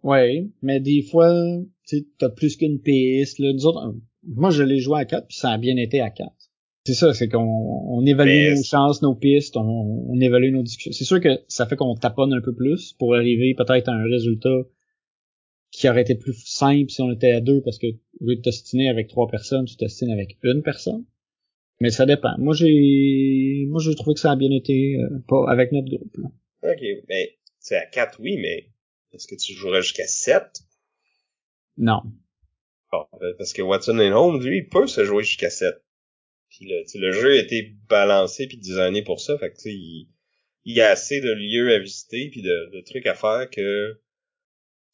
Ouais, mais des fois, tu t'as plus qu'une piste. Là. Nous autres, moi, je l'ai joué à 4 puis ça a bien été à 4. C'est ça, c'est qu'on on évalue nos chances, nos pistes, on, on évalue nos discussions. C'est sûr que ça fait qu'on taponne un peu plus pour arriver peut-être à un résultat qui aurait été plus simple si on était à deux parce que au lieu de t'ostiner avec trois personnes, tu t'ostines avec une personne. Mais ça dépend. Moi j'ai moi j'ai trouvé que ça a bien été euh, pas avec notre groupe. Là. Ok, mais c'est à 4 oui, mais est-ce que tu jouerais jusqu'à 7? Non. Bon, parce que Watson and Holmes, lui, il peut se jouer jusqu'à 7. Puis le, le jeu a été balancé puis designé pour ça. Fait que il, il y a assez de lieux à visiter puis de, de, trucs à faire que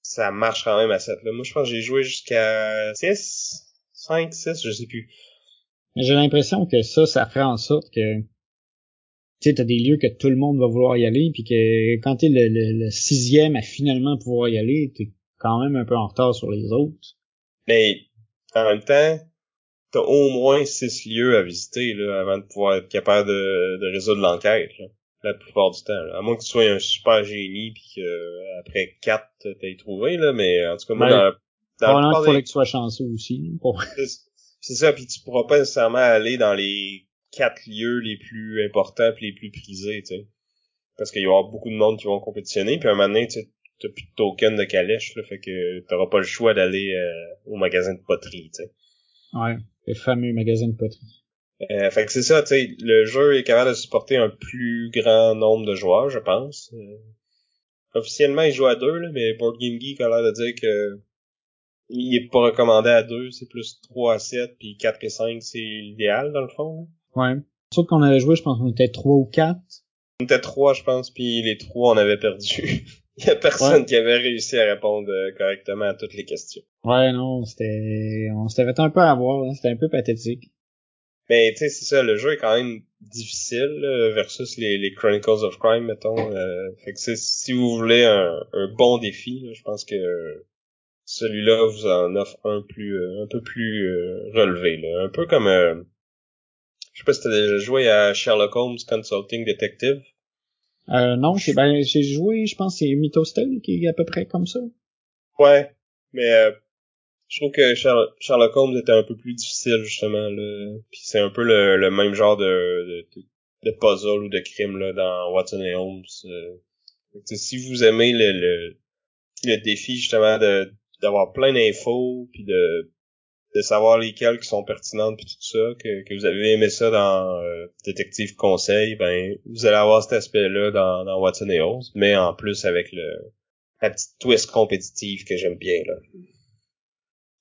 ça marche quand même à 7. Là. Moi, je pense que j'ai joué jusqu'à 6, 5, 6, je sais plus. J'ai l'impression que ça, ça ferait en sorte que tu sais, t'as des lieux que tout le monde va vouloir y aller, puis que quand t'es le, le, sixième à finalement pouvoir y aller, t'es quand même un peu en retard sur les autres. Mais en même temps, t'as au moins six lieux à visiter là, avant de pouvoir être capable de, de résoudre l'enquête. La plupart du temps. À moins que tu sois un super génie puis que après quatre t'aies trouvé, là, mais en tout cas moi ben, dans, dans que tu sois chanceux aussi. C'est ça, puis tu pourras pas nécessairement aller dans les quatre lieux les plus importants puis les plus prisés, tu sais. Parce qu'il y aura beaucoup de monde qui vont compétitionner, puis un moment donné, tu t'as plus de token de calèche, là, fait que t'auras pas le choix d'aller euh, au magasin de poterie, tu sais. Ouais, le fameux magasin de poterie. Euh, fait que c'est ça, tu sais, le jeu est capable de supporter un plus grand nombre de joueurs, je pense. Euh, officiellement, il joue à deux, là, mais Board Game Geek a l'air de dire que il est pas recommandé à deux, c'est plus 3 à 7, puis 4 et 5, c'est l'idéal, dans le fond. Ouais. Sauf qu'on avait joué, je pense qu'on était trois ou quatre. On était trois, je pense, puis les trois, on avait perdu. *laughs* Il y a personne qui avait réussi à répondre euh, correctement à toutes les questions. Ouais, non, c'était, on s'était fait un peu avoir, hein. c'était un peu pathétique. Mais tu sais, c'est ça, le jeu est quand même difficile versus les, les, Chronicles of Crime, mettons. Euh, fait que si vous voulez un, un bon défi, je pense que celui-là vous en offre un plus, euh, un peu plus relevé, là. un peu comme je sais pas si t'as déjà joué à Sherlock Holmes Consulting Detective. Euh, non, j'ai ben, j'ai joué, je pense c'est Mythostel qui est à peu près comme ça. Ouais, mais euh, je trouve que Sherlock Holmes était un peu plus difficile justement là. Puis c'est un peu le, même genre de, de, puzzle ou de crime là dans Watson et Holmes. Euh. si vous aimez le, le, le défi justement de d'avoir plein d'infos puis de de savoir lesquelles qui sont pertinentes puis tout ça, que, que vous avez aimé ça dans euh, Détective Conseil, ben vous allez avoir cet aspect-là dans, dans Watson et Holmes, mais en plus avec le la petite twist compétitive que j'aime bien là.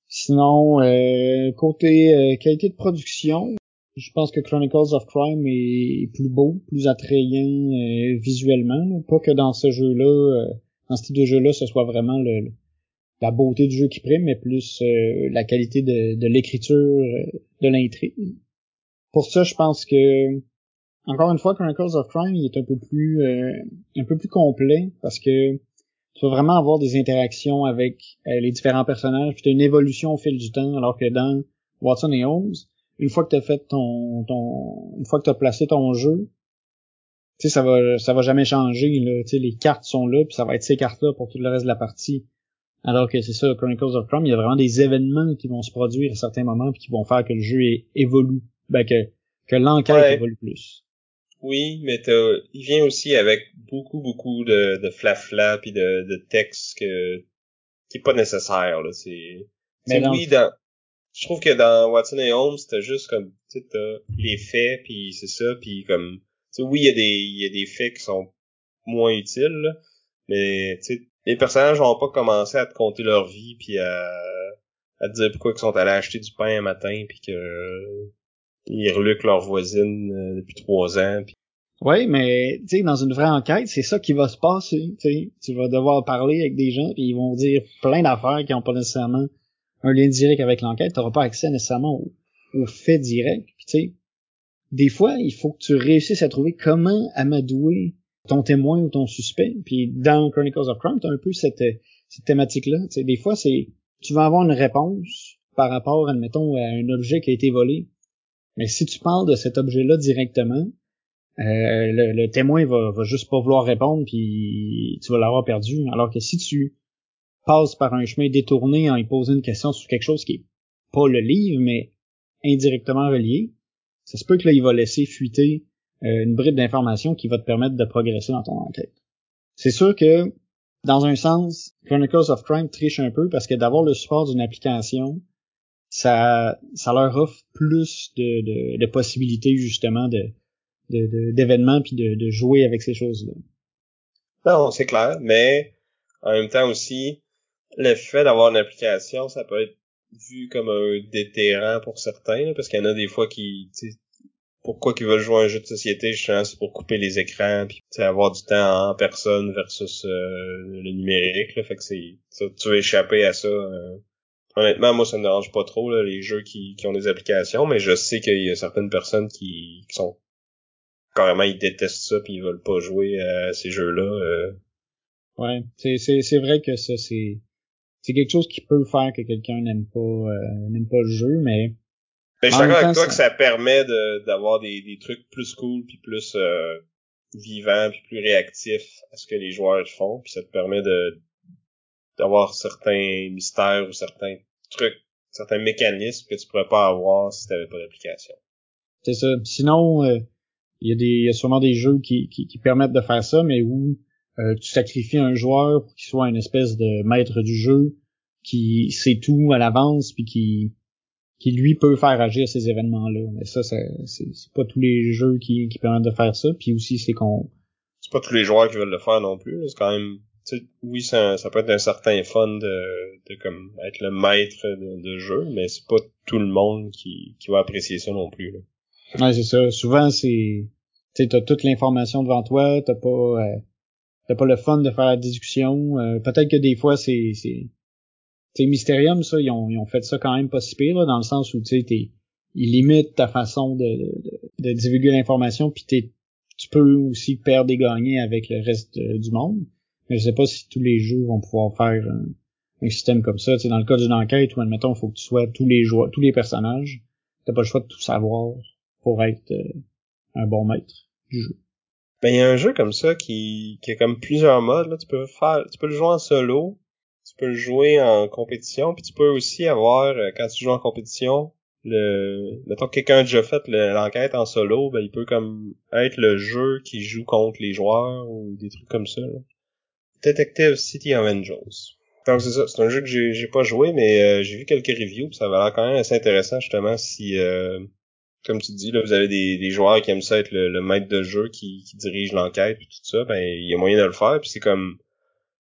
Sinon, euh, côté euh, qualité de production, je pense que Chronicles of Crime est plus beau, plus attrayant visuellement. Pas que dans ce jeu-là, dans ce type de jeu-là, ce soit vraiment le la beauté du jeu qui prime, mais plus euh, la qualité de, l'écriture euh, de l'intrigue. Pour ça, je pense que encore une fois, Chronicles of Crime il est un peu plus euh, un peu plus complet parce que tu vas vraiment avoir des interactions avec les différents personnages, puis tu as une évolution au fil du temps, alors que dans Watson et Holmes, une fois que tu as fait ton, ton une fois que tu as placé ton jeu, tu sais ça va ça va jamais changer là, tu sais les cartes sont là puis ça va être ces cartes là pour tout le reste de la partie. Alors que c'est ça, Chronicles of Crime, il y a vraiment des événements qui vont se produire à certains moments puis qui vont faire que le jeu évolue, ben que, que l'enquête évolue plus. Oui, mais il vient aussi avec beaucoup, beaucoup de, de flafla puis de, de texte que, qui est pas nécessaire, là. C'est, mais oui, dans, je trouve que dans Watson et Holmes, c'était juste comme, tu sais, les faits puis c'est ça puis comme, tu sais, oui, il y a des, il y a des faits qui sont moins utiles, mais, tu sais, les personnages vont pas commencer à te compter leur vie puis à, à te dire pourquoi ils sont allés acheter du pain un matin puis que euh, ils reluquent leur voisine euh, depuis trois ans. Oui, mais tu sais, dans une vraie enquête, c'est ça qui va se passer. Tu vas devoir parler avec des gens puis ils vont dire plein d'affaires qui ont pas nécessairement un lien direct avec l'enquête. Tu pas accès nécessairement aux au faits directs. Des fois, il faut que tu réussisses à trouver comment amadouer ton témoin ou ton suspect. Puis dans Chronicles of Crime, t'as un peu cette, cette thématique-là. des fois, c'est tu vas avoir une réponse par rapport, admettons, à un objet qui a été volé. Mais si tu parles de cet objet-là directement, euh, le, témoin va, va juste pas vouloir répondre, puis tu vas l'avoir perdu. Alors que si tu passes par un chemin détourné en lui posant une question sur quelque chose qui est pas le livre, mais indirectement relié, ça se peut que là, il va laisser fuiter une bribe d'information qui va te permettre de progresser dans ton enquête. C'est sûr que, dans un sens, Chronicles of Crime triche un peu parce que d'avoir le support d'une application, ça, ça leur offre plus de, de, possibilités justement de d'événements puis de, de jouer avec ces choses-là. Non, c'est clair, mais en même temps aussi, le fait d'avoir une application, ça peut être vu comme un déterrant pour certains, parce qu'il y en a des fois qui, pourquoi qu'ils veulent jouer à un jeu de société, justement, c'est pour couper les écrans, puis avoir du temps en personne versus euh, le numérique, là, fait que c'est, tu veux échapper à ça. Euh. Honnêtement, moi, ça me dérange pas trop, là, les jeux qui, qui ont des applications, mais je sais qu'il y a certaines personnes qui, qui sont carrément, ils détestent ça, puis ils veulent pas jouer à ces jeux-là. Euh. Ouais, c'est, c'est, c'est vrai que ça, c'est c'est quelque chose qui peut faire que quelqu'un n'aime pas euh, n'aime pas le jeu, mais ben, je suis d'accord avec toi que ça permet d'avoir des, des trucs plus cool puis plus euh, vivants puis plus réactifs à ce que les joueurs font, puis ça te permet de d'avoir certains mystères ou certains trucs, certains mécanismes que tu pourrais pas avoir si tu n'avais pas d'application. C'est ça. Sinon, euh, il y a des y a sûrement des jeux qui, qui, qui permettent de faire ça, mais où euh, tu sacrifies un joueur pour qu'il soit une espèce de maître du jeu qui sait tout à l'avance puis qui qui lui peut faire agir ces événements-là. Mais ça, c'est, c'est pas tous les jeux qui, qui permettent de faire ça. Puis aussi, c'est qu'on... C'est pas tous les joueurs qui veulent le faire non plus. C'est quand même... Oui, ça, ça peut être un certain fun de, de comme être le maître de, jeu, mais c'est pas tout le monde qui, qui va apprécier ça non plus. Là. Ouais, c'est ça. Souvent, c'est... Tu t'as toute l'information devant toi, t'as pas... Euh, t'as pas le fun de faire la discussion. Euh, peut-être que des fois, c'est... c'est Mysterium, ça, ils ont, ils ont fait ça quand même pas si pire, dans le sens où, tu sais, ils limitent ta façon de, divulguer l'information, puis tu peux aussi perdre et gagner avec le reste euh, du monde. Mais je sais pas si tous les jeux vont pouvoir faire un, système comme ça. Sais, dans le cas d'une enquête où, admettons, il faut que tu sois tous les joueurs, tous les personnages, t'as pas le choix de tout savoir pour être euh, un bon maître du jeu. Ben, il y a un jeu comme ça qui, qui a comme plusieurs modes, là. Tu peux faire, tu peux le jouer en solo, tu peux le jouer en compétition, puis tu peux aussi avoir, euh, quand tu joues en compétition, le mettons que quelqu'un a déjà fait l'enquête en solo, ben il peut comme être le jeu qui joue contre les joueurs ou des trucs comme ça. Detective City of Angels. Donc c'est ça, c'est un jeu que j'ai, pas joué, mais euh, j'ai vu quelques reviews, pis ça va l'air quand même assez intéressant justement si euh, comme tu dis, là, vous avez des, des joueurs qui aiment ça être le, maître de jeu qui, qui dirige l'enquête puis tout ça, ben il y a moyen de le faire, puis c'est comme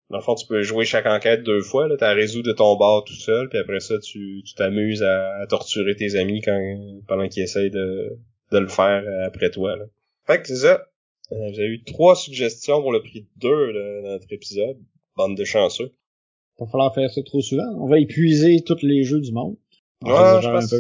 dans le fond, tu peux jouer chaque enquête deux fois. Tu as résolu de ton bord tout seul, puis après ça, tu t'amuses à, torturer tes amis quand pendant qu'ils essayent de, de le faire après toi. Là. Fait que c'est ça. Euh, avez eu trois suggestions pour le prix de deux là, dans notre épisode. Bande de chanceux. Va falloir faire ça trop souvent. On va épuiser tous les jeux du monde. Ouais, je pense,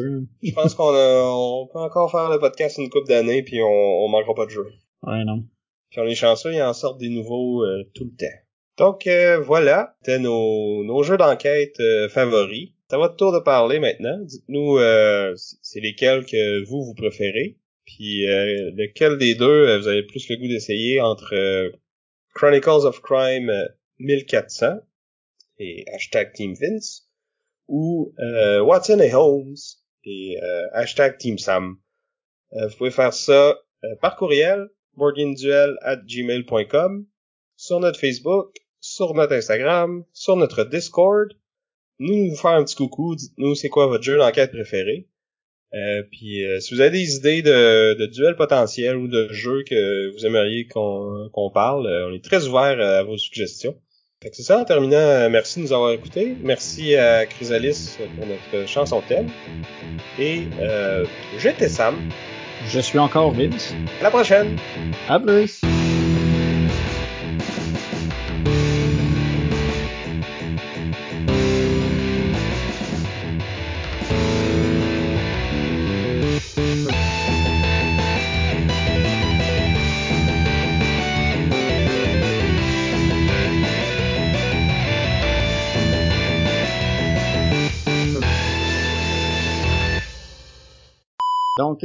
je pense qu'on on peut encore faire le podcast une couple d'années, puis on, on manquera pas de jeux. Ouais, non. Puis on est chanceux, il en sort des nouveaux euh, tout le temps. Donc euh, voilà, c'était nos, nos jeux d'enquête euh, favoris. C'est à votre tour de parler maintenant. Dites-nous euh, c'est lesquels que vous, vous préférez. Puis lequel des deux vous avez plus le goût d'essayer entre Chronicles of Crime 1400 et hashtag Team Vince ou Watson et Holmes et hashtag Team Sam. vous pouvez faire ça par courriel boardgameduel at gmail.com sur notre Facebook sur notre Instagram, sur notre Discord. Nous nous faire un petit coucou, dites-nous c'est quoi votre jeu d'enquête préféré? Euh, puis euh, si vous avez des idées de, de duels potentiels ou de jeux que vous aimeriez qu'on parle, euh, on est très ouvert à vos suggestions. Fait que c'est ça, en terminant, merci de nous avoir écoutés. Merci à Chrysalis pour notre chanson thème. Et j'étais Sam. Je suis encore Vince. À la prochaine. À plus.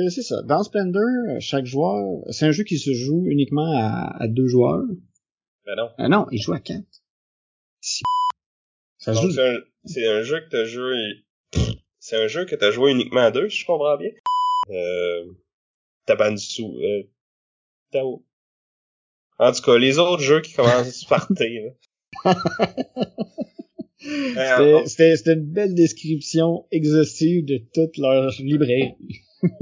C'est ça. Dans Splendor, euh, chaque joueur, c'est un jeu qui se joue uniquement à, à deux joueurs. Ben non. Ah non, il joue à quatre. Si... Ça Donc, joue. c'est un, jeu que t'as joué... C'est un jeu que t'as joué uniquement à deux, si je comprends bien. Euh... Tabansu... Euh... Tao. En tout cas, les autres jeux qui commencent par T, là. *laughs* Euh, C'était- C'était c'était une belle description exhaustive de toute leur librairie. *laughs*